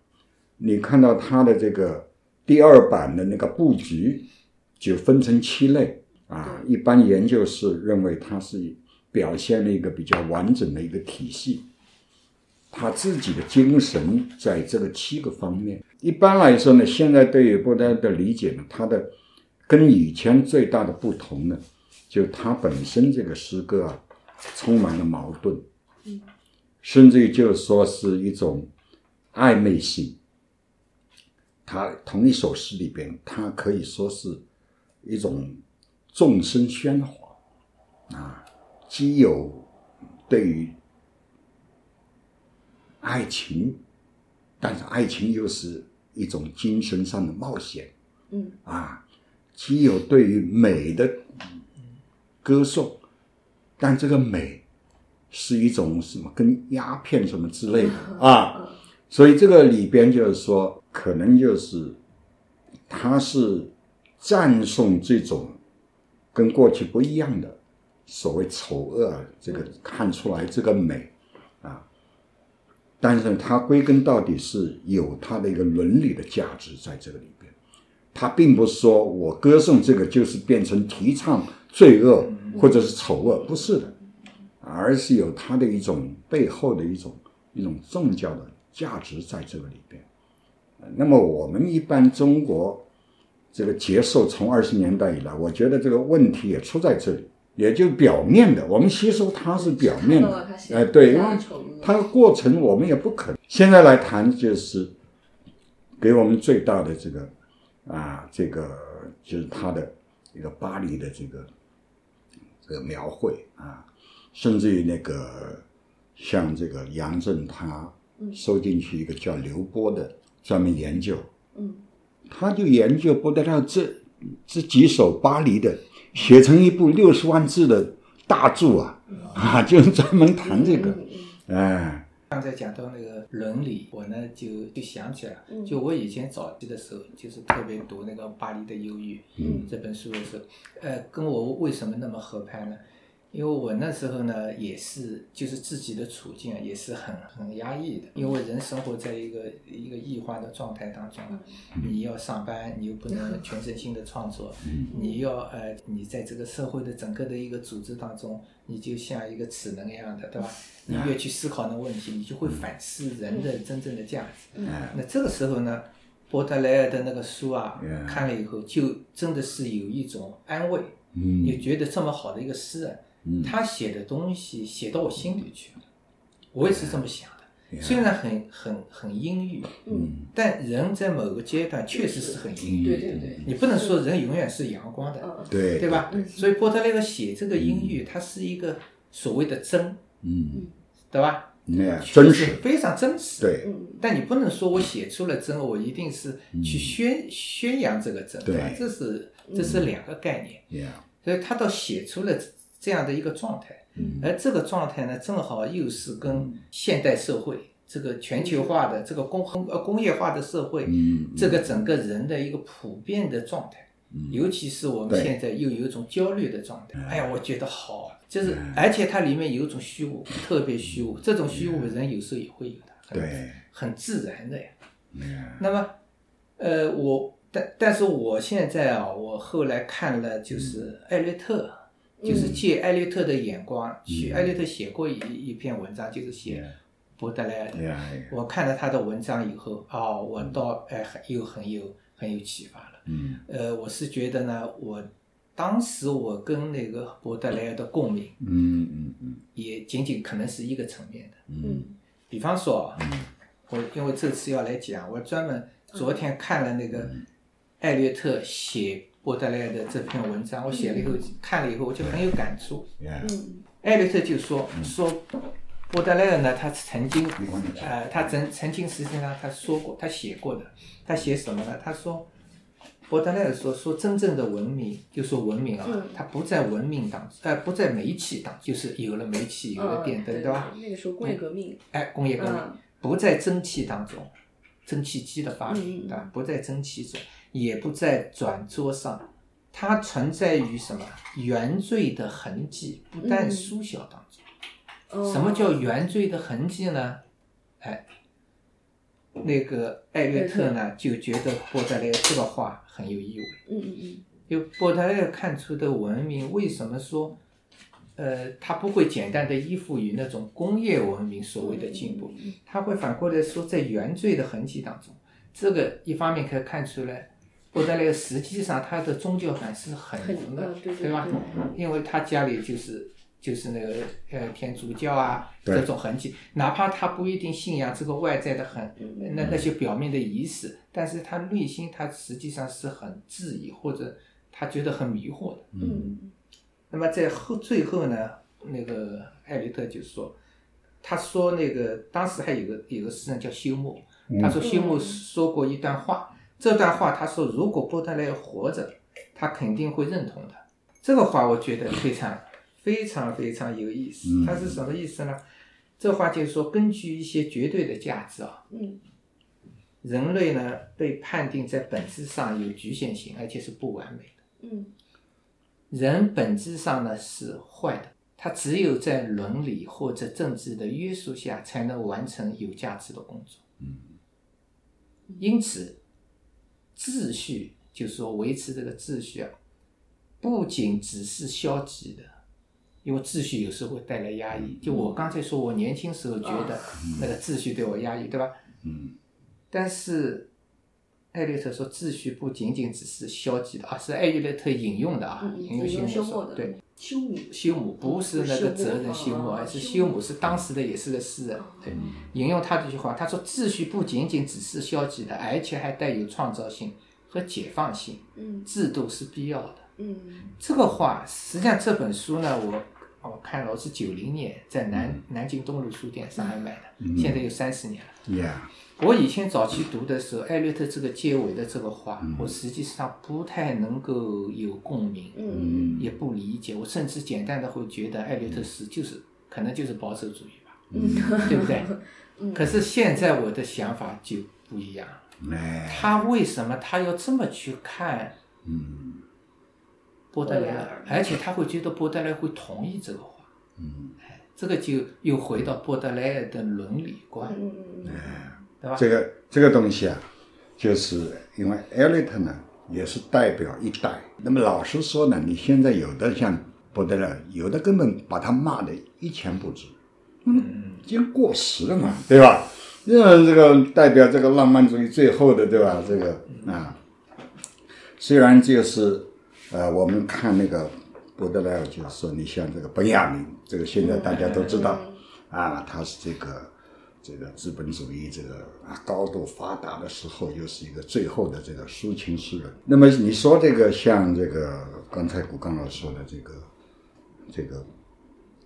你看到他的这个第二版的那个布局，就分成七类啊。一般研究是认为他是表现了一个比较完整的一个体系，他自己的精神在这个七个方面。一般来说呢，现在对于波德的理解呢，他的跟以前最大的不同呢，就他本身这个诗歌啊，充满了矛盾。甚至于就是说是一种暧昧性。他同一首诗里边，它可以说是一种众声喧哗啊，既有对于爱情，但是爱情又是一种精神上的冒险。嗯。啊，既有对于美的歌颂，但这个美是一种什么跟鸦片什么之类的 啊，所以这个里边就是说，可能就是他是赞颂这种跟过去不一样的所谓丑恶啊，这个看出来这个美啊，但是它归根到底是有它的一个伦理的价值在这个里边。它并不是说我歌颂这个就是变成提倡罪恶或者是丑恶，不是的，而是有它的一种背后的一种一种宗教的价值在这个里边。呃那么我们一般中国这个接受从二十年代以来，我觉得这个问题也出在这里，也就表面的，我们吸收它是表面的看到了他，写哎，对，它的过程我们也不可能。现在来谈就是给我们最大的这个啊，这个就是他的一个巴黎的这个这个描绘啊，甚至于那个像这个杨震他收进去一个叫刘波的专门研究，嗯。他就研究波德莱尔这这几首巴黎的，写成一部六十万字的大著啊，啊，就是专门谈这个，哎。刚才讲到那个伦理，我呢就就想起来了，嗯就我以前早期的时候，就是特别读那个《巴黎的忧郁》嗯这本书的时候，呃，跟我为什么那么合拍呢？因为我那时候呢，也是就是自己的处境啊也是很很压抑的，因为人生活在一个一个异化的状态当中啊，你要上班，你又不能 全身心的创作，你要呃，你在这个社会的整个的一个组织当中，你就像一个齿轮一样的，对吧？你越去思考那个问题，你就会反思人的真正的价值。那这个时候呢，波特莱尔的那个书啊看了以后，就真的是有一种安慰，嗯。也觉得这么好的一个诗人，他写的东西写到我心里去了，我也是这么想的。虽然很很很阴郁，嗯但人在某个阶段确实是很阴郁。对对对，你不能说人永远是阳光的，嗯对对吧？所以波特莱尔写这个阴郁，它是一个所谓的真，嗯，对吧？那真实，非常真实。对嗯但你不能说我写出了真，我一定是去宣、宣扬这个真，对吧？这是这是两个概念。所以他倒写出了这样的一个状态，而这个状态呢，正好又是跟现代社会这个全球化的这个工呃工业化的社会，嗯这个整个人的一个普遍的状态，尤其是我们现在又有一种焦虑的状态。哎。呀，我觉得好，就是而且它里面有一种虚无，特别虚无，这种虚无人有时候也会有的，很对。很自然的呀。那么，呃，我但但是我现在啊，我后来看了就是艾略特，就是借艾略特的眼光去，艾略特写过一一篇文章，就是写博德莱尔的。我看了他的文章以后，哦，我倒哎很又很有很有启发了。嗯。呃，我是觉得呢，我当时我跟那个博德莱尔的共鸣，嗯嗯嗯。也仅仅可能是一个层面的。嗯。比方说，我因为这次要来讲，我专门昨天看了那个艾略特写波德莱尔的这篇文章，我写了以后看了以后，我就很有感触。嗯艾略特就说说波德莱尔呢，他曾经呃，他曾曾经实际上他说过，他写过的，他写什么呢？他说。波德莱尔说：“说真正的文明，就说文明啊，嗯它不在文明当中，呃，不在煤气当中，就是有了煤气，有了电灯，对对吧？？那个时候工业革命，哎，工业革命、嗯不在蒸汽当中，蒸汽机的发明，嗯对吧？不在蒸汽中，也不在转桌上，它存在于什么原罪的痕迹不但嗯缩小当中。哦什么叫原罪的痕迹呢？哎，那个艾略特呢就觉得波德莱这个话很有意味。嗯嗯嗯就波德莱尔看出的文明，为什么说，呃，他不会简单的依附于那种工业文明所谓的进步，他会反过来说，在原罪的痕迹当中，这个一方面可以看出来，波德莱尔实际上他的宗教感是很很浓的嗯，对对吧？对？因为他家里就是就是那个呃天主教啊这种痕迹，哪怕他不一定信仰这个外在的很嗯那那些表面的仪式，但是他内心他实际上是很质疑或者他觉得很迷惑的。嗯。那么在后最后呢，那个艾略特就说，他说那个当时还有个有个诗人叫休谟，他说休谟说过一段话，这段话他说如果波德莱活着，他肯定会认同的。这个话我觉得非常非常非常有意思，嗯它是什么意思呢？这话就是说，根据一些绝对的价值啊，嗯人类呢被判定在本质上有局限性，而且是不完美的。嗯人本质上呢是坏的，他只有在伦理或者政治的约束下，才能完成有价值的工作。嗯因此，秩序就是说维持这个秩序啊，不仅只是消极的，因为秩序有时候会带来压抑。就我刚才说，我年轻时候觉得那个秩序对我压抑，对吧？嗯但是艾略特说，秩序不仅仅只是消极的啊，是艾略特引用的啊，嗯，引用引用休休谟的，对。，休谟，休谟不是那个责任修谟，哦而是修姆是当时的也是个诗人，对，引用他这句话，他说秩序不仅仅只是消极的，而且还带有创造性和解放性，嗯制度是必要的。嗯这个话，实际上这本书呢，我我看了，我是九零年在南南京东路书店上海买的，现在有三十年了。呀，我以前早期读的时候，艾略特这个结尾的这个话，我实际上不太能够有共鸣。嗯。也不理解，我甚至简单的会觉得艾略特是就是可能就是保守主义吧，嗯。对不对？可是现在我的想法就不一样，哎，他为什么他要这么去看嗯。波德莱尔？波德莱尔，而且他会觉得波德莱尔会同意这个话，嗯，这个就又回到波德莱尔的伦理观，嗯。嗯对吧？这个这个东西啊，就是因为艾略特呢也是代表一代。那么老实说呢，你现在有的像波德莱尔，有的根本把他骂的一钱不值，嗯，已经过时了嘛，对吧？因为这个代表这个浪漫主义最后的，对吧？这个啊，虽然就是呃，我们看那个波德莱尔，就是说你像这个本雅明，这个现在大家都知道啊，他是这个这个资本主义这个啊高度发达的时候，又是一个最后的这个抒情诗人。那么你说这个像这个刚才古刚老师说的这个这个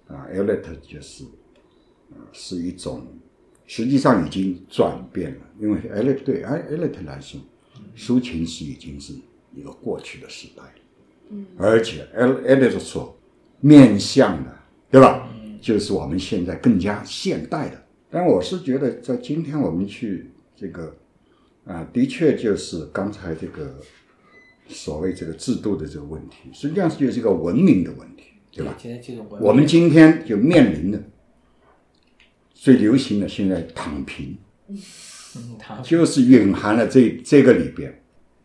啊 e l i t 就是啊是一种实际上已经转变了，因为 e l i t 对 e l i t 来说，抒情诗已经是一个过去的时代了。而且 L e l i t 所面向的，对吧？就是我们现在更加现代的。但我是觉得，在今天我们去这个啊，的确就是刚才这个所谓这个制度的这个问题，实际上是就是一个文明的问题，对吧？我们今天就面临的最流行的现在躺平，就是蕴含了这这个里边，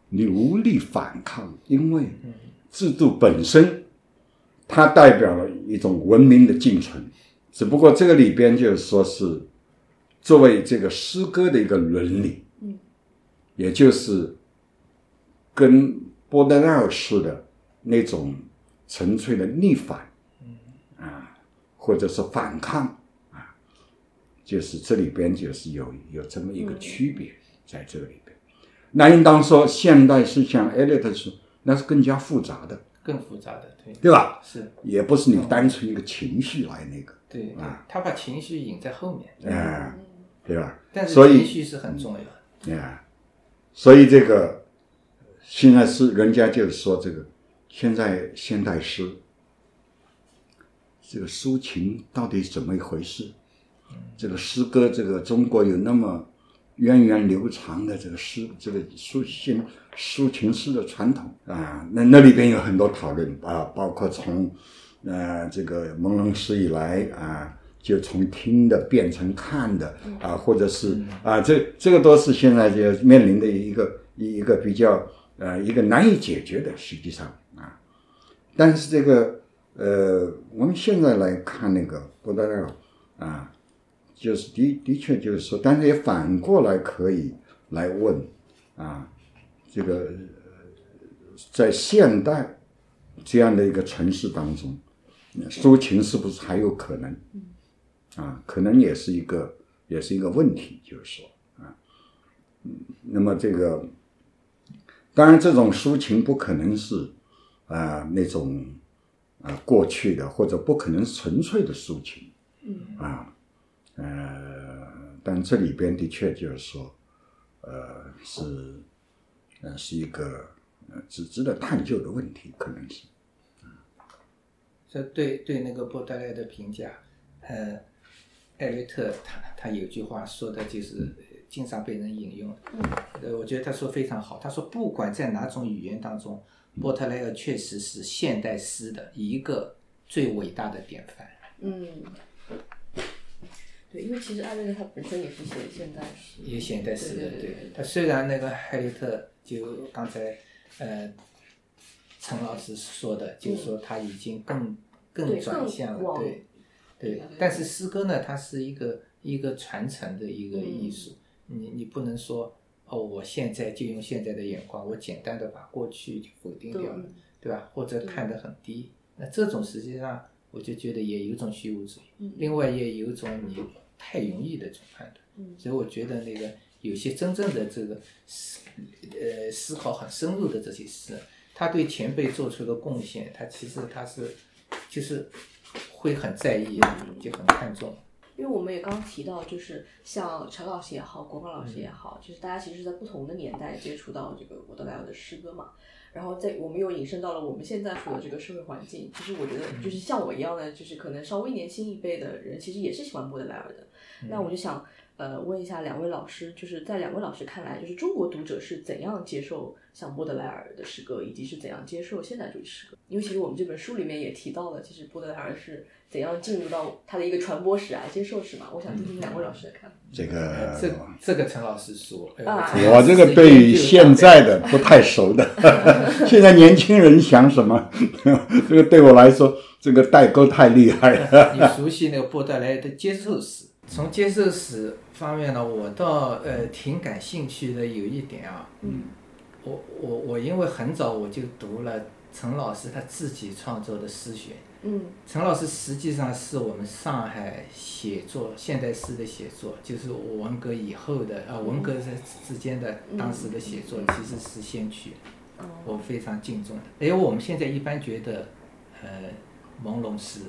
你无力反抗，因为制度本身它代表了一种文明的进程，只不过这个里边就是说是作为这个诗歌的一个伦理，嗯，也就是跟波德莱尔式的那种纯粹的逆反，嗯啊，或者是反抗啊，就是这里边就是有有这么一个区别在这里边。那应当说，现代是像艾略特说，那是更加复杂的，更复杂的，对，对吧？是，也不是你单纯一个情绪来那个，对对。啊，他把情绪引在后面，哎、对吧？但是所以情绪是很重要的。啊，所以这个现在是人家就是说这个现在现代诗这个抒情到底怎么一回事？这个诗歌，这个中国有那么源远流长的这个诗，这个抒情抒情诗的传统啊，那那里边有很多讨论啊，包括从呃这个朦胧诗以来啊，就从听的变成看的啊，或者是啊，这这个都是现在就面临的一个一一个比较呃一个难以解决的，实际上啊，但是这个呃，我们现在来看那个波德莱尔啊，就是的的确就是说，但是也反过来可以来问啊，这个呃在现代这样的一个城市当中，抒情是不是还有可能？啊，可能也是一个也是一个问题，就是说啊，嗯，那么这个当然这种抒情不可能是啊、那种啊过去的，或者不可能是纯粹的抒情，嗯啊呃，但这里边的确就是说，呃是呃是一个呃值值得探究的问题，可能是。这对对那个波德莱的评价，呃，艾略特他他有句话说的就是呃经常被人引用，呃，我觉得他说非常好。他说不管在哪种语言当中，波特莱尔确实是现代诗的一个最伟大的典范。嗯，对，因为其实艾略特他本身也是写现代诗，也现代诗的，对对他虽然那个艾略特就刚才呃陈老师说的，就是说他已经更更转向了，对对。但是诗歌呢，它是一个一个传承的一个艺术，嗯你你不能说哦，我现在就用现在的眼光，我简单的把过去就否定掉了对，对吧？或者看得很低，那这种实际上我就觉得也有种虚无主义，嗯另外也有种你太容易的这种判断。嗯所以我觉得那个有些真正的这个思呃思考很深入的这些诗，他对前辈做出的贡献，他其实他是就是会很在意，就很看重。因为我们也刚刚提到，就是像陈老师也好，国光老师也好，就是大家其实是在不同的年代接触到这个波德莱尔的诗歌嘛。然后在我们又引申到了我们现在处的这个社会环境，其实我觉得就是像我一样的，就是可能稍微年轻一辈的人，其实也是喜欢波德莱尔的。那我就想呃问一下两位老师，就是在两位老师看来，就是中国读者是怎样接受像波德莱尔的诗歌，以及是怎样接受现代主义诗歌？因为其实我们这本书里面也提到了，其实波德莱尔是怎样进入到他的一个传播史啊、接受史嘛。我想听听两位老师的看法。这个这这个陈老师说，我这个对于现在的不太熟的，现在年轻人想什么，这个对我来说，这个代沟太厉害了。你熟悉那个波德莱尔的接受史？从接受史方面呢，我倒呃挺感兴趣的。有一点啊，嗯我我我因为很早我就读了陈老师他自己创作的诗选。嗯陈老师实际上是我们上海写作现代诗的写作，就是文革以后的啊，文革之之间的当时的写作，其实是先驱，哦我非常敬重的。因为我们现在一般觉得，呃，朦胧诗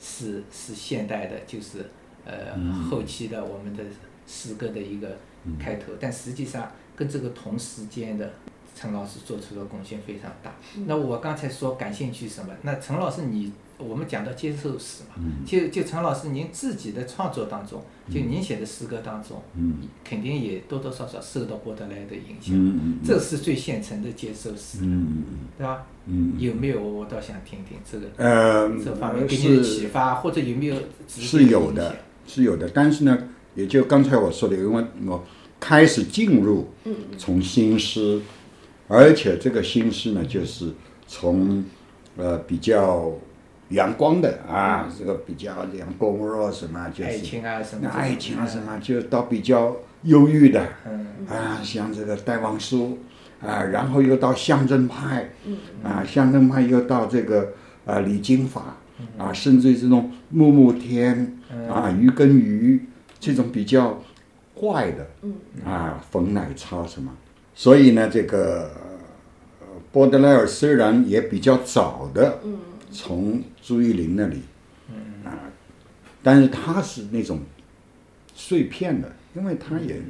是是现代的，就是呃后期的我们的诗歌的一个开头，但实际上跟这个同时间的陈老师做出的贡献非常大。那我刚才说感兴趣什么？那陈老师你我们讲到接受史嘛，就就陈老师您自己的创作当中，就您写的诗歌当中，肯定也多多少少受到波德莱的影响，嗯嗯这是最现成的接受史，嗯对吧？嗯有没有？我倒想听听这个呃这方面给你的启发，或者有没有直接是有的影响，是有的，但是呢，也就刚才我说的，因为我开始进入从新诗，而且这个新诗呢，就是从呃比较阳光的啊，这个比较阳光啊什么，就是爱情啊什么，那爱情啊什么，就到比较忧郁的嗯，啊，像这个戴望舒啊，然后又到象征派，嗯。啊，象征派又到这个啊李金法嗯。啊，甚至于这种木木天啊，鱼跟鱼这种比较怪的嗯。啊，冯奶超什么，所以呢，这个呃波德莱尔虽然也比较早的嗯。从朱一林那里，啊，但是他是那种碎片的，因为他也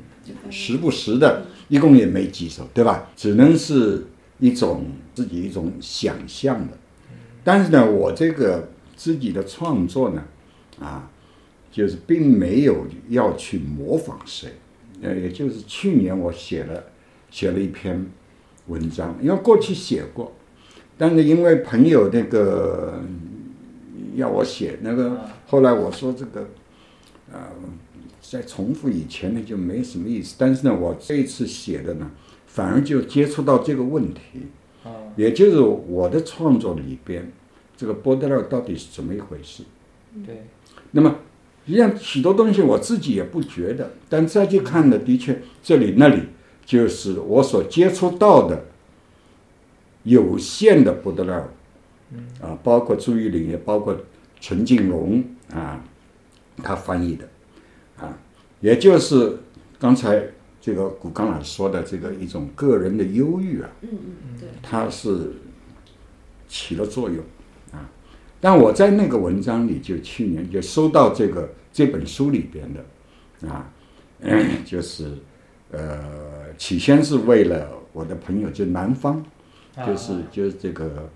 时不时的，一共也没几首，对吧？只能是一种自己一种想象的。但是呢，我这个自己的创作呢，啊，就是并没有要去模仿谁，呃，也就是去年我写了写了一篇文章，因为过去写过，但是因为朋友那个要我写那个，后来我说这个，呃，再重复以前的就没什么意思。但是呢，我这一次写的呢，反而就接触到这个问题，哦，也就是我的创作里边，这个波德勒到底是怎么一回事？对，那么实际上许多东西我自己也不觉得，但再去看呢，的确这里那里就是我所接触到的有限的波德勒尔，啊，包括朱玉麟，也包括陈静龙啊，他翻译的。啊，也就是刚才这个古刚老师说的这个一种个人的忧郁啊，嗯嗯嗯，对，它是起了作用。啊。但我在那个文章里，就去年就收到这个这本书里边的啊，就是呃，起先是为了我的朋友，就南方，就是啊。就是这个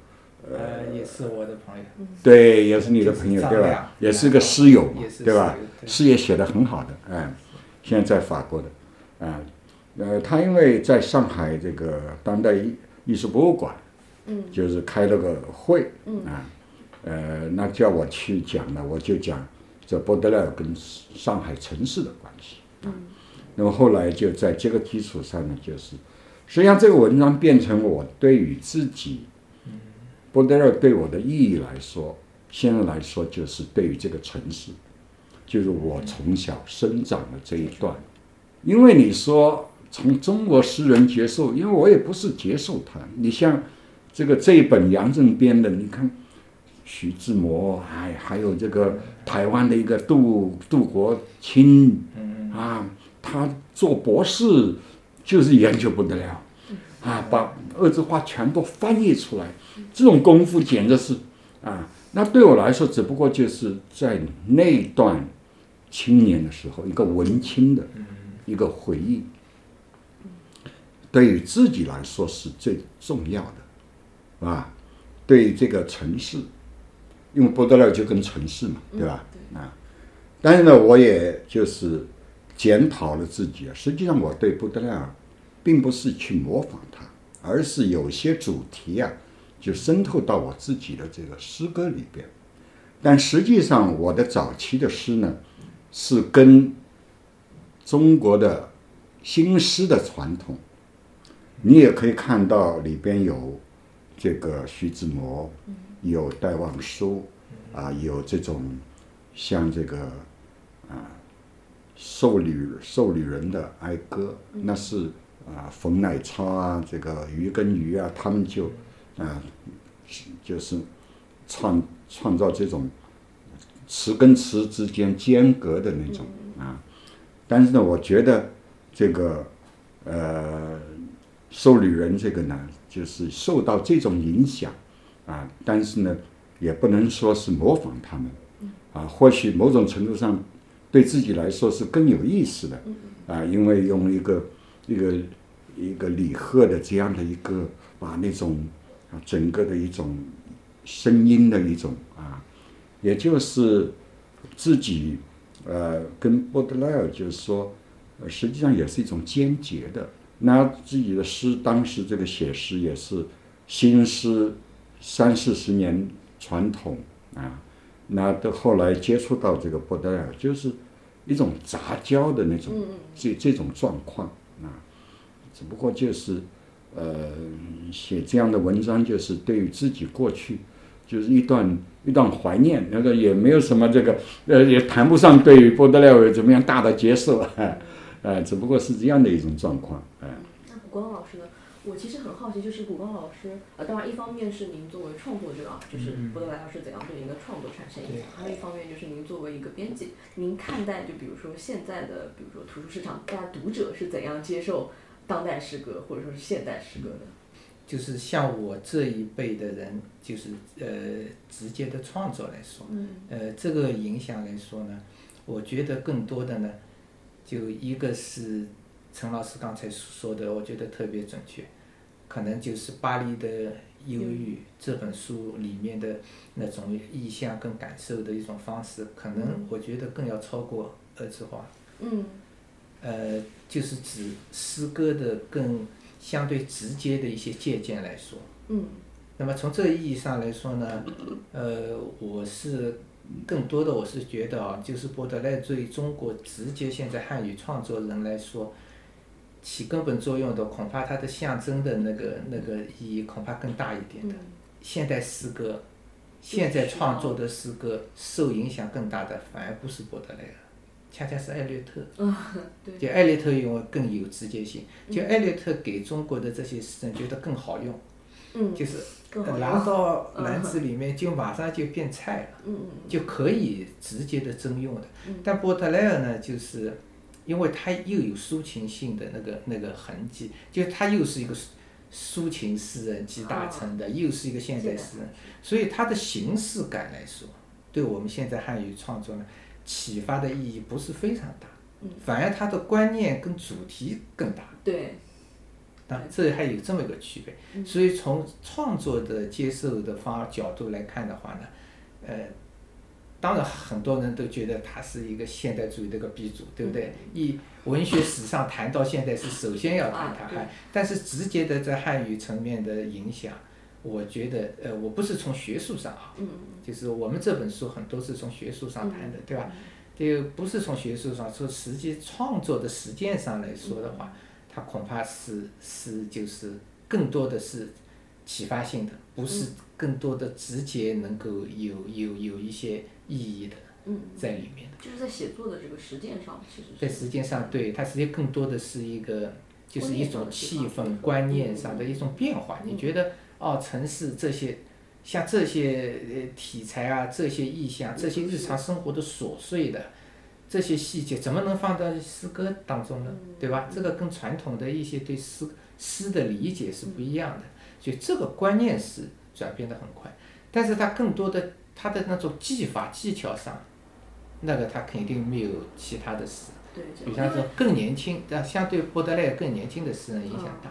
呃，也是我的朋友，对，也是你的朋友对吧？也是个诗友嘛，对吧？诗也写的很好的，哎，现在在法国的，啊，呃，他因为在上海这个当代艺艺术博物馆，嗯。就是开了个会，嗯。啊，呃，那叫我去讲呢，我就讲这波德莱尔跟上海城市的关系，嗯那么后来就在这个基础上呢，就是实际上这个文章变成我对于自己，波德莱尔对我的意义来说，现在来说就是对于这个城市，就是我从小生长的这一段。因为你说从中国诗人接受，因为我也不是接受他。你像这个这一本杨振编的，你看徐志摩，还，还有这个台湾的一个杜杜国清，啊，他做博士就是研究不得了，啊，把二字话全部翻译出来，这种功夫简直是啊，那对我来说，只不过就是在那段青年的时候，一个文青的一个回忆，对于自己来说是最重要的，啊，对这个城市，因为波德莱尔就跟城市嘛，对吧？啊，但是呢，我也就是检讨了自己啊，实际上我对波德莱尔并不是去模仿他，而是有些主题啊，就渗透到我自己的这个诗歌里边。但实际上，我的早期的诗呢，是跟中国的新诗的传统，你也可以看到里边有这个徐志摩，有戴望舒，啊，有这种像这个啊受女受女人的哀歌，那是啊冯乃超啊，这个鱼跟鱼啊，他们就啊就是创创造这种词跟词之间间隔的那种啊。但是呢，我觉得这个呃受女人这个呢，就是受到这种影响啊，但是呢，也不能说是模仿他们啊，或许某种程度上对自己来说是更有意思的啊，因为用一个一个一个李贺的这样的一个把那种啊整个的一种声音的一种啊，也就是自己呃跟波德莱尔就是说，呃实际上也是一种间接的。那自己的诗，当时这个写诗也是新诗三四十年传统啊，那到后来接触到这个波德莱尔，就是一种杂交的那种这这种状况啊，只不过就是呃写这样的文章，就是对于自己过去就是一段一段怀念，那个也没有什么这个，呃，也谈不上对于波德莱尔怎么样大的接受，哎，呃，只不过是这样的一种状况，哎。那古光老师呢？我其实很好奇，就是古光老师，呃，当然一方面是您作为创作者啊，就是波德莱尔是怎样对您的创作产生影响，还有一方面就是您作为一个编辑，您看待就比如说现在的，比如说图书市场，大家读者是怎样接受当代诗歌或者说是现代诗歌的？就是像我这一辈的人，就是呃直接的创作来说，呃这个影响来说呢，我觉得更多的呢，就一个是陈老师刚才说的，我觉得特别准确，可能就是巴黎的忧郁这本书里面的那种意象跟感受的一种方式，可能我觉得更要超过二次化。嗯。呃，就是指诗歌的更。相对直接的一些借鉴来说，嗯，那么从这个意义上来说呢，呃，我是更多的我是觉得啊，就是波德莱对中国直接现在汉语创作人来说起根本作用的，恐怕它的象征的那个那个意义恐怕更大一点的。现代诗歌，现在创作的诗歌受影响更大的，反而不是波德莱尔。恰恰是艾略特，就艾略特用更有直接性，就艾略特给中国的这些诗人觉得更好用，就是拿到篮子里面就马上就变菜了，就可以直接的征用的。但波特莱尔呢，就是因为他又有抒情性的那个那个痕迹，就他又是一个抒情诗人集大成的，又是一个现代诗人，所以他的形式感来说，对我们现在汉语创作呢。启发的意义不是非常大，反而它的观念跟主题更大。对，啊，这还有这么一个区别。所以从创作的接受的方角度来看的话呢，呃，当然很多人都觉得他是一个现代主义的一个鼻祖，对不对？以文学史上谈到现代是首先要谈他汉，但是直接的在汉语层面的影响。我觉得，呃，我不是从学术上啊，就是我们这本书很多是从学术上谈的，对吧？就不是从学术上，从实际创作的实践上来说的话，它恐怕是是就是更多的是启发性的，不是更多的直接能够有有有一些意义的在里面的。就是在写作的这个实践上，其实在实践上，对它实际更多的是一个就是一种气氛观念上的一种变化。你觉得？哦，城市这些，像这些呃题材啊，这些意象，这些日常生活的琐碎的这些细节，怎么能放到诗歌当中呢？对吧？这个跟传统的一些对诗诗的理解是不一样的，所以这个观念是转变的很快。但是他更多的，他的那种技法技巧上，那个他肯定没有其他的诗，比方说更年轻，但相对波德莱尔更年轻的诗人影响大，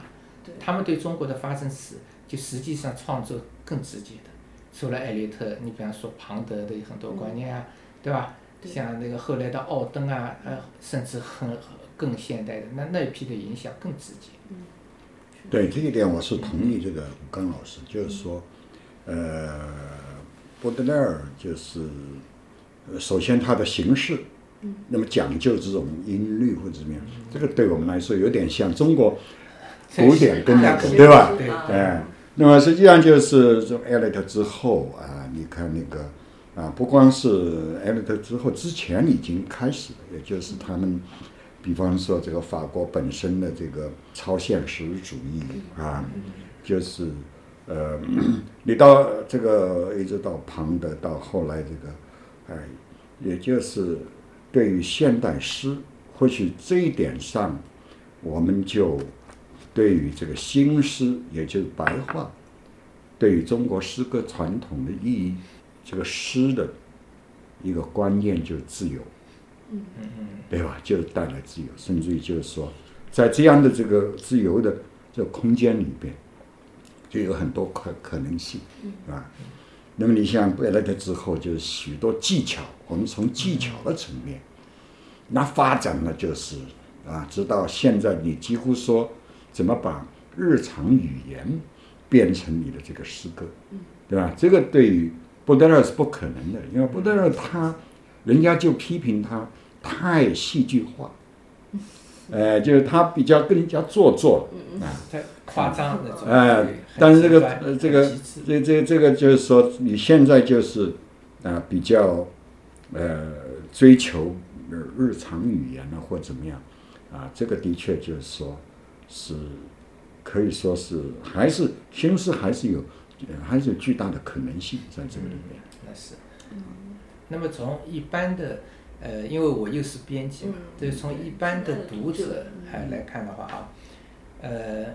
他们对中国的发生史。就实际上创作更直接的，除了艾略特，你比方说庞德的很多观念啊，对吧？像那个后来的奥登啊，呃，甚至很更现代的那那一批的影响更直接。对这一点我是同意这个吴刚老师，就是说，呃，波德莱尔就是，首先他的形式，那么讲究这种音律或者怎么样，这个对我们来说有点像中国古典跟那个，对吧？哎。那么实际上就是从艾略特之后啊，你看那个啊，不光是艾略特之后，之前已经开始了，也就是他们，比方说这个法国本身的这个超现实主义啊，就是呃，你到这个一直到庞德，到后来这个，哎，也就是对于现代诗，或许这一点上，我们就。对于这个新诗，也就是白话，对于中国诗歌传统的意义，这个诗的一个观念就是自由，嗯嗯嗯，对吧？就带来自由，甚至于就是说，在这样的这个自由的这个空间里边，就有很多可可能性，啊。那么你像贝莱特之后，就是许多技巧，我们从技巧的层面，那发展呢，就是啊，直到现在，你几乎说。怎么把日常语言变成你的这个诗歌，对吧？这个对于布德勒是不可能的，因为布德勒他，人家就批评他太戏剧化，呃，就是他比较更加做作，啊，太夸张那种。哎对，但是这个这个这这这个就是说，你现在就是啊、比较呃追求呃日常语言呢或怎么样啊，这个的确就是说是可以说是还是形式还是有呃还是有巨大的可能性在这个里面。那是。那么从一般的，呃，因为我又是编辑嘛，嗯对，从一般的读者嗯哎来看的话啊，呃，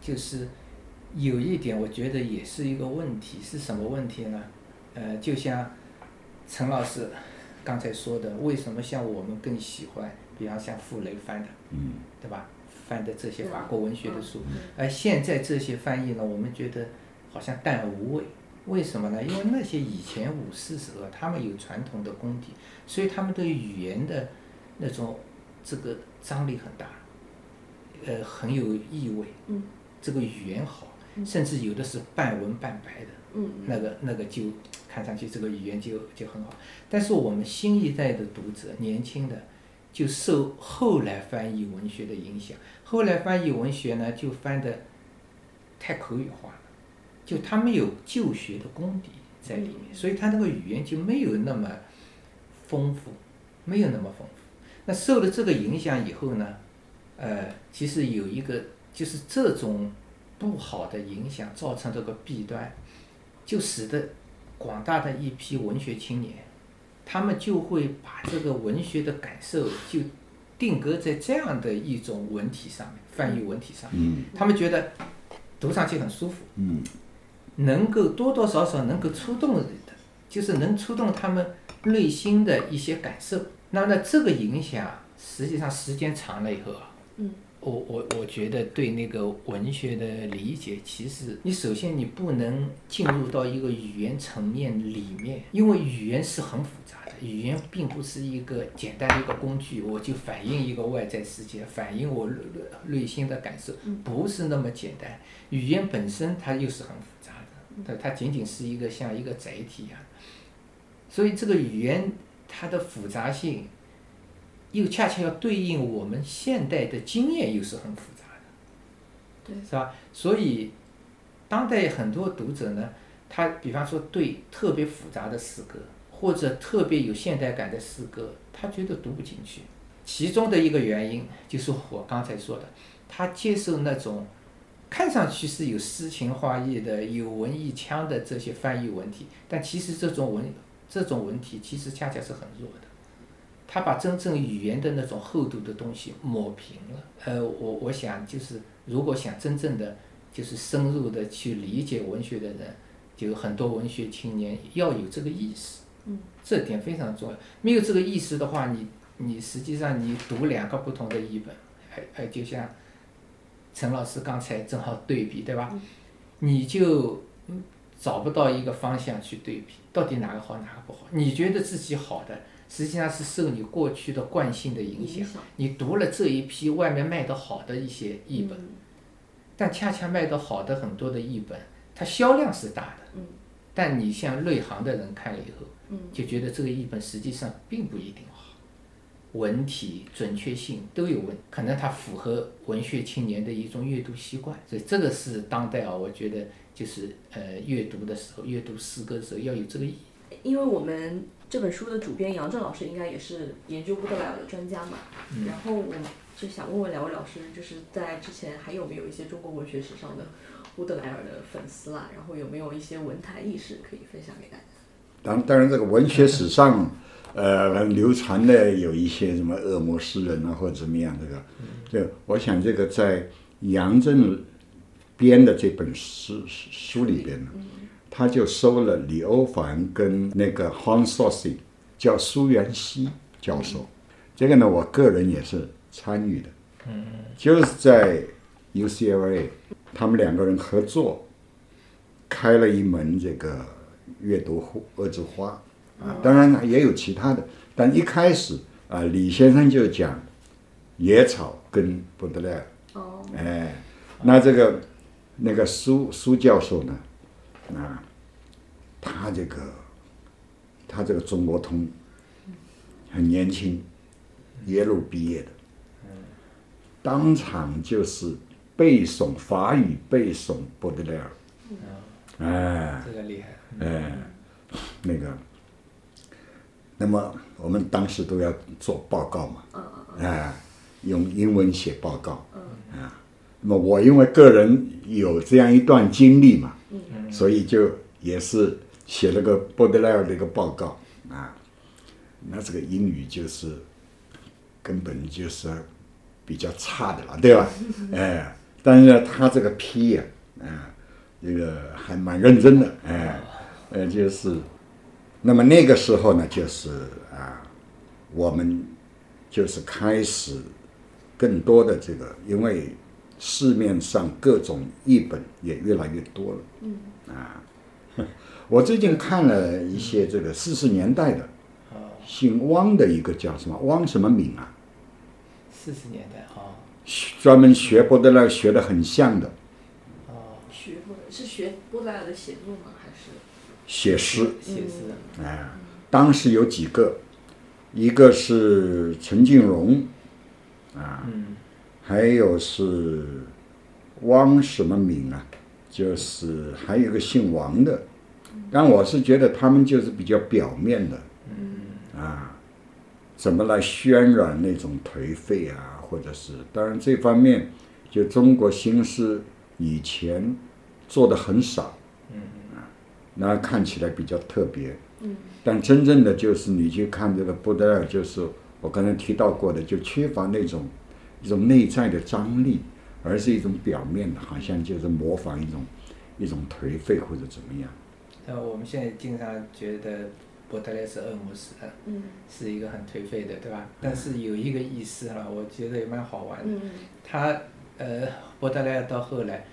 就是有一点我觉得也是一个问题，是什么问题呢？呃，就像陈老师刚才说的，为什么像我们更喜欢，比方像傅雷翻的，嗯对吧？翻的这些法国文学的书嗯，而现在这些翻译呢，我们觉得好像淡而无味。为什么呢？因为那些以前武士时候，他们有传统的功底，所以他们对语言的那种这个张力很大，呃，很有意味。嗯这个语言好，甚至有的是半文半白的。嗯那个那个就看上去这个语言就就很好，但是我们新一代的读者，年轻的，就受后来翻译文学的影响，后来翻译文学呢就翻的太口语化了，就他没有旧学的功底在里面，所以他那个语言就没有那么丰富，没有那么丰富。那受了这个影响以后呢，呃，其实有一个就是这种不好的影响造成这个弊端。就使得广大的一批文学青年，他们就会把这个文学的感受就定格在这样的一种文体上面，泛译文体上面。嗯他们觉得读上去很舒服，嗯能够多多少少能够触动人的，就是能触动他们内心的一些感受。那么，这个影响实际上时间长了以后啊，嗯，我我我觉得对那个文学的理解，其实你首先你不能进入到一个语言层面里面，因为语言是很复杂的，语言并不是一个简单的一个工具，我就反映一个外在世界，反映我内内心的感受，不是那么简单。语言本身它又是很复杂的，它它仅仅是一个像一个载体一样，所以这个语言它的复杂性。又恰恰要对应我们现代的经验，又是很复杂的，对是吧？所以，当代很多读者呢，他比方说对特别复杂的诗歌，或者特别有现代感的诗歌，他觉得读不进去。其中的一个原因就是我刚才说的，他接受那种看上去是有诗情画意的、有文艺腔的这些翻译文体，但其实这种文这种文体其实恰恰是很弱的。他把真正语言的那种厚度的东西抹平了。呃，我我想就是，如果想真正的就是深入的去理解文学的人，就很多文学青年要有这个意识。嗯，这点非常重要。没有这个意识的话，你你实际上你读两个不同的译本，哎哎，就像陈老师刚才正好对比，对吧？你就嗯找不到一个方向去对比，到底哪个好哪个不好？你觉得自己好的。实际上是受你过去的惯性的影响，你读了这一批外面卖的好的一些译本，但恰恰卖的好的很多的译本，它销量是大的，但你像内行的人看了以后，就觉得这个译本实际上并不一定好，文体准确性都有问，可能它符合文学青年的一种阅读习惯，所以这个是当代啊，我觉得就是呃阅读的时候，阅读诗歌的时候要有这个意义。因为我们这本书的主编杨正老师应该也是研究布德莱尔的专家嘛，然后我就想问问两位老师，就是在之前还有没有一些中国文学史上的布德莱尔的粉丝啦？然后有没有一些文坛轶事可以分享给大家？当当然，这个文学史上，呃，流传的有一些什么恶魔诗人啊，或者怎么样，这个，就我想这个在杨震编的这本书书里边呢。他就收了李欧凡跟那个 Hans Sossi，叫苏元熙教授。这个呢，我个人也是参与的。就是在 UCLA，他们两个人合作开了一门这个阅读恶之花啊，当然也有其他的，但一开始啊，李先生就讲野草跟布德莱尔。哦。哎，那这个那个苏苏教授呢？啊，他这个，他这个中国通很年轻，耶鲁毕业的，当场就是背诵法语，背诵波德莱尔，哎这个厉害。哎，那个，那么我们当时都要做报告嘛，啊，用英文写报告，啊，那么我因为个人有这样一段经历嘛，所以就也是写了个波德莱尔的一个报告啊，那这个英语就是根本就是比较差的了，对吧？哎，但是呢，他这个批呀、啊，这个还蛮认真的，哎，呃，就是，那么那个时候呢，就是啊，我们就是开始更多的这个，因为市面上各种译本也越来越多了，嗯，啊，我最近看了一些这个四十年代的，啊，姓汪的一个叫什么汪什么敏啊，四十年代啊，专门学波德莱尔学的很像的，哦，学波是学波德莱尔的写作吗？写诗，写诗，哎，当时有几个，一个是陈静荣，嗯，还有是汪什么敏啊，就是还有一个姓王的，但我是觉得他们就是比较表面的，啊，怎么来渲染那种颓废啊，或者是当然这方面，就中国新诗以前做的很少，啊，那看起来比较特别，但真正的就是你去看这个布德尔，就是我刚才提到过的，就缺乏那种一种内在的张力，而是一种表面的，好像就是模仿一种一种颓废或者怎么样。呃，我们现在经常觉得波德莱是恶魔诗人，嗯是一个很颓废的，对吧？但是有一个意思哈，我觉得也蛮好玩的。嗯他呃，波德莱尔到后来，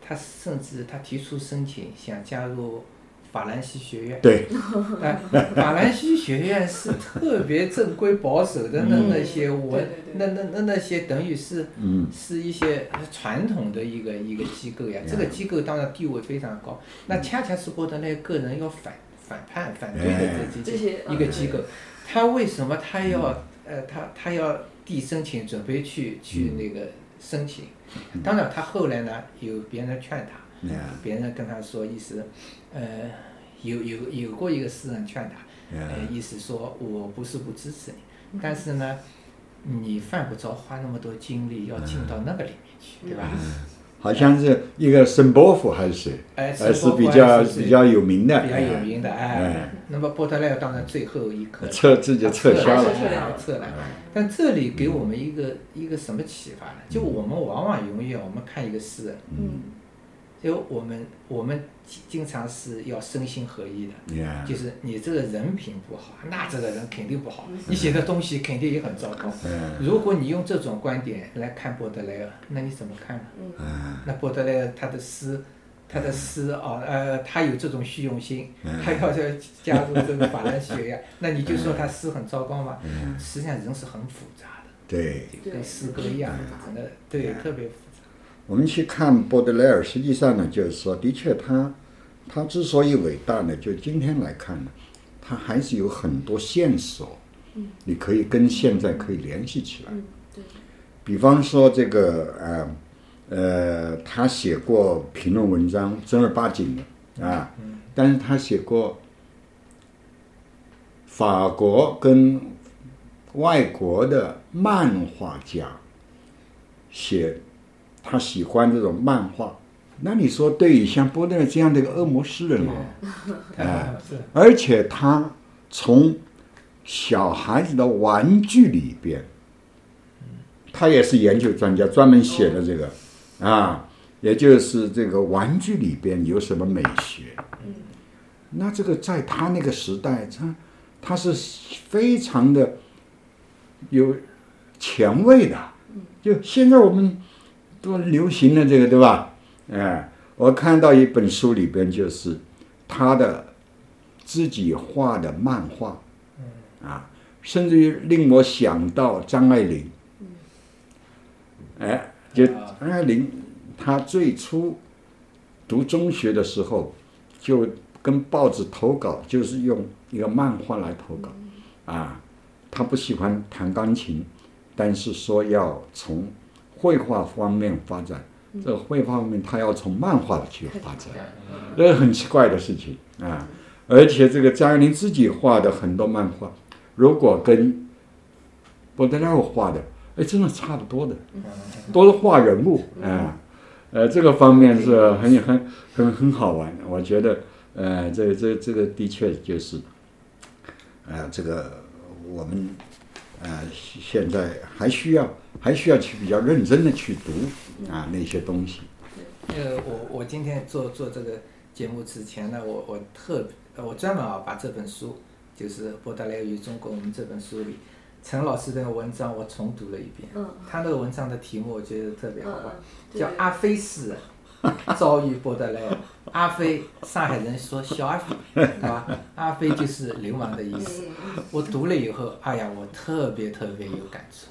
他甚至他提出申请想加入法兰西学院。对，哎，法兰西学院是特别正规保守的那那些文那那那那些等于是嗯。是一些传统的一个一个机构呀。这个机构当然地位非常高，那恰恰是获得那个人要反反叛反对的哎这这些一个机构，他为什么他要呃他他要递申请，准备去去那个申请？当然，他后来呢有别人劝他，呀别人跟他说意思，呃，有有有过一个诗人劝他，呀呃，意思说我不是不支持你，但是呢，你犯不着花那么多精力要进到那个里面去，对吧？好像是一个申波夫还是谁，哎，还是比较是比较有名的，比较有名的哎哎。那么波特莱尔当然最后一刻撤自己撤销了撤了，撤了。但这里给我们一个一个什么启发呢？就我们往往永远我们看一个诗人，嗯就我们我们经常是要身心合一的。呀就是你这个人品不好，那这个人肯定不好，你写的东西肯定也很糟糕。嗯如果你用这种观点来看波德莱尔，那你怎么看呢？嗯那波德莱尔他的诗，他的诗啊，呃，他有这种虚荣心，他要要加入这个法兰西学院，那你就说他诗很糟糕吗？实际上人是很复杂的，对。跟诗歌一样，整个对特别复杂。我们去看波德莱尔，实际上呢，就是说，的确他他之所以伟大呢，就今天来看呢，他还是有很多线索，你可以跟现在可以联系起来。嗯，对，比方说这个呃呃，他写过评论文章，正儿八经的啊，但是他写过法国跟外国的漫画家写，他喜欢这种漫画。那你说，对于像波德莱这样的一个恶魔诗人哦，哎，是，而且他从小孩子的玩具里边，他也是研究专家，专门写的这个啊，也就是这个玩具里边有什么美学。那这个在他那个时代，他他是非常的有前卫的。就现在我们都流行的这个，对吧？哎，我看到一本书里边就是他的自己画的漫画，啊，甚至于令我想到张爱玲。哎，就啊张爱玲，她最初读中学的时候，就跟报纸投稿，就是用一个漫画来投稿，啊，她不喜欢弹钢琴，但是说要从绘画方面发展，这个绘画方面他要从漫画去发展，这是很奇怪的事情啊。而且这个张爱玲自己画的很多漫画，如果跟波德莱尔画的，哎，真的差不多的，都是画人物啊。呃，这个方面是很很很很好玩，我觉得，呃，这这这个的确就是，呃，这个我们呃现在还需要还需要去比较认真的去读啊那些东西。呃，我我今天做做这个节目之前呢，我我特呃我专门啊把这本书，就是波德莱尔与中国我们这本书里，陈老师的文章我重读了一遍。嗯他那个文章的题目我觉得特别好玩，嗯叫《阿飞式遭遇波德莱尔》。阿飞，上海人说小阿飞，对吧？阿飞就是流氓的意思。我读了以后，哎呀，我特别特别有感触，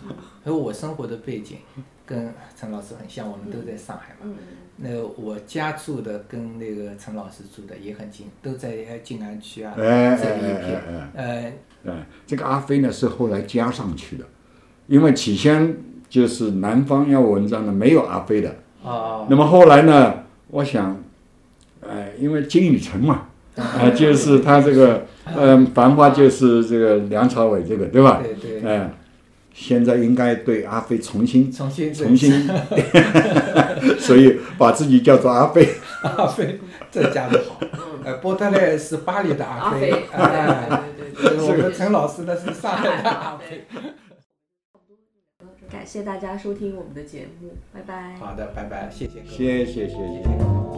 因为我生活的背景跟陈老师很像，我们都在上海嘛。嗯那我家住的跟那个陈老师住的也很近，都在静安区啊哎这里一片呃，这个阿飞呢是后来加上去的，因为起先就是南方要文章的没有阿飞的，哦，那么后来呢，我想，呃，因为金宇澄嘛，啊、就是他这个，嗯、繁花就是这个梁朝伟这个，对吧？对对，哎、现在应该对阿飞重新重新重新，所以把自己叫做阿飞。阿飞，这家的好。呃，波特莱尔是巴黎的阿阿飞，哎，对对对对我们陈老师呢是上海的阿飞。感谢大家收听我们的节目，拜拜。好的，拜拜，谢谢各位。谢谢谢谢。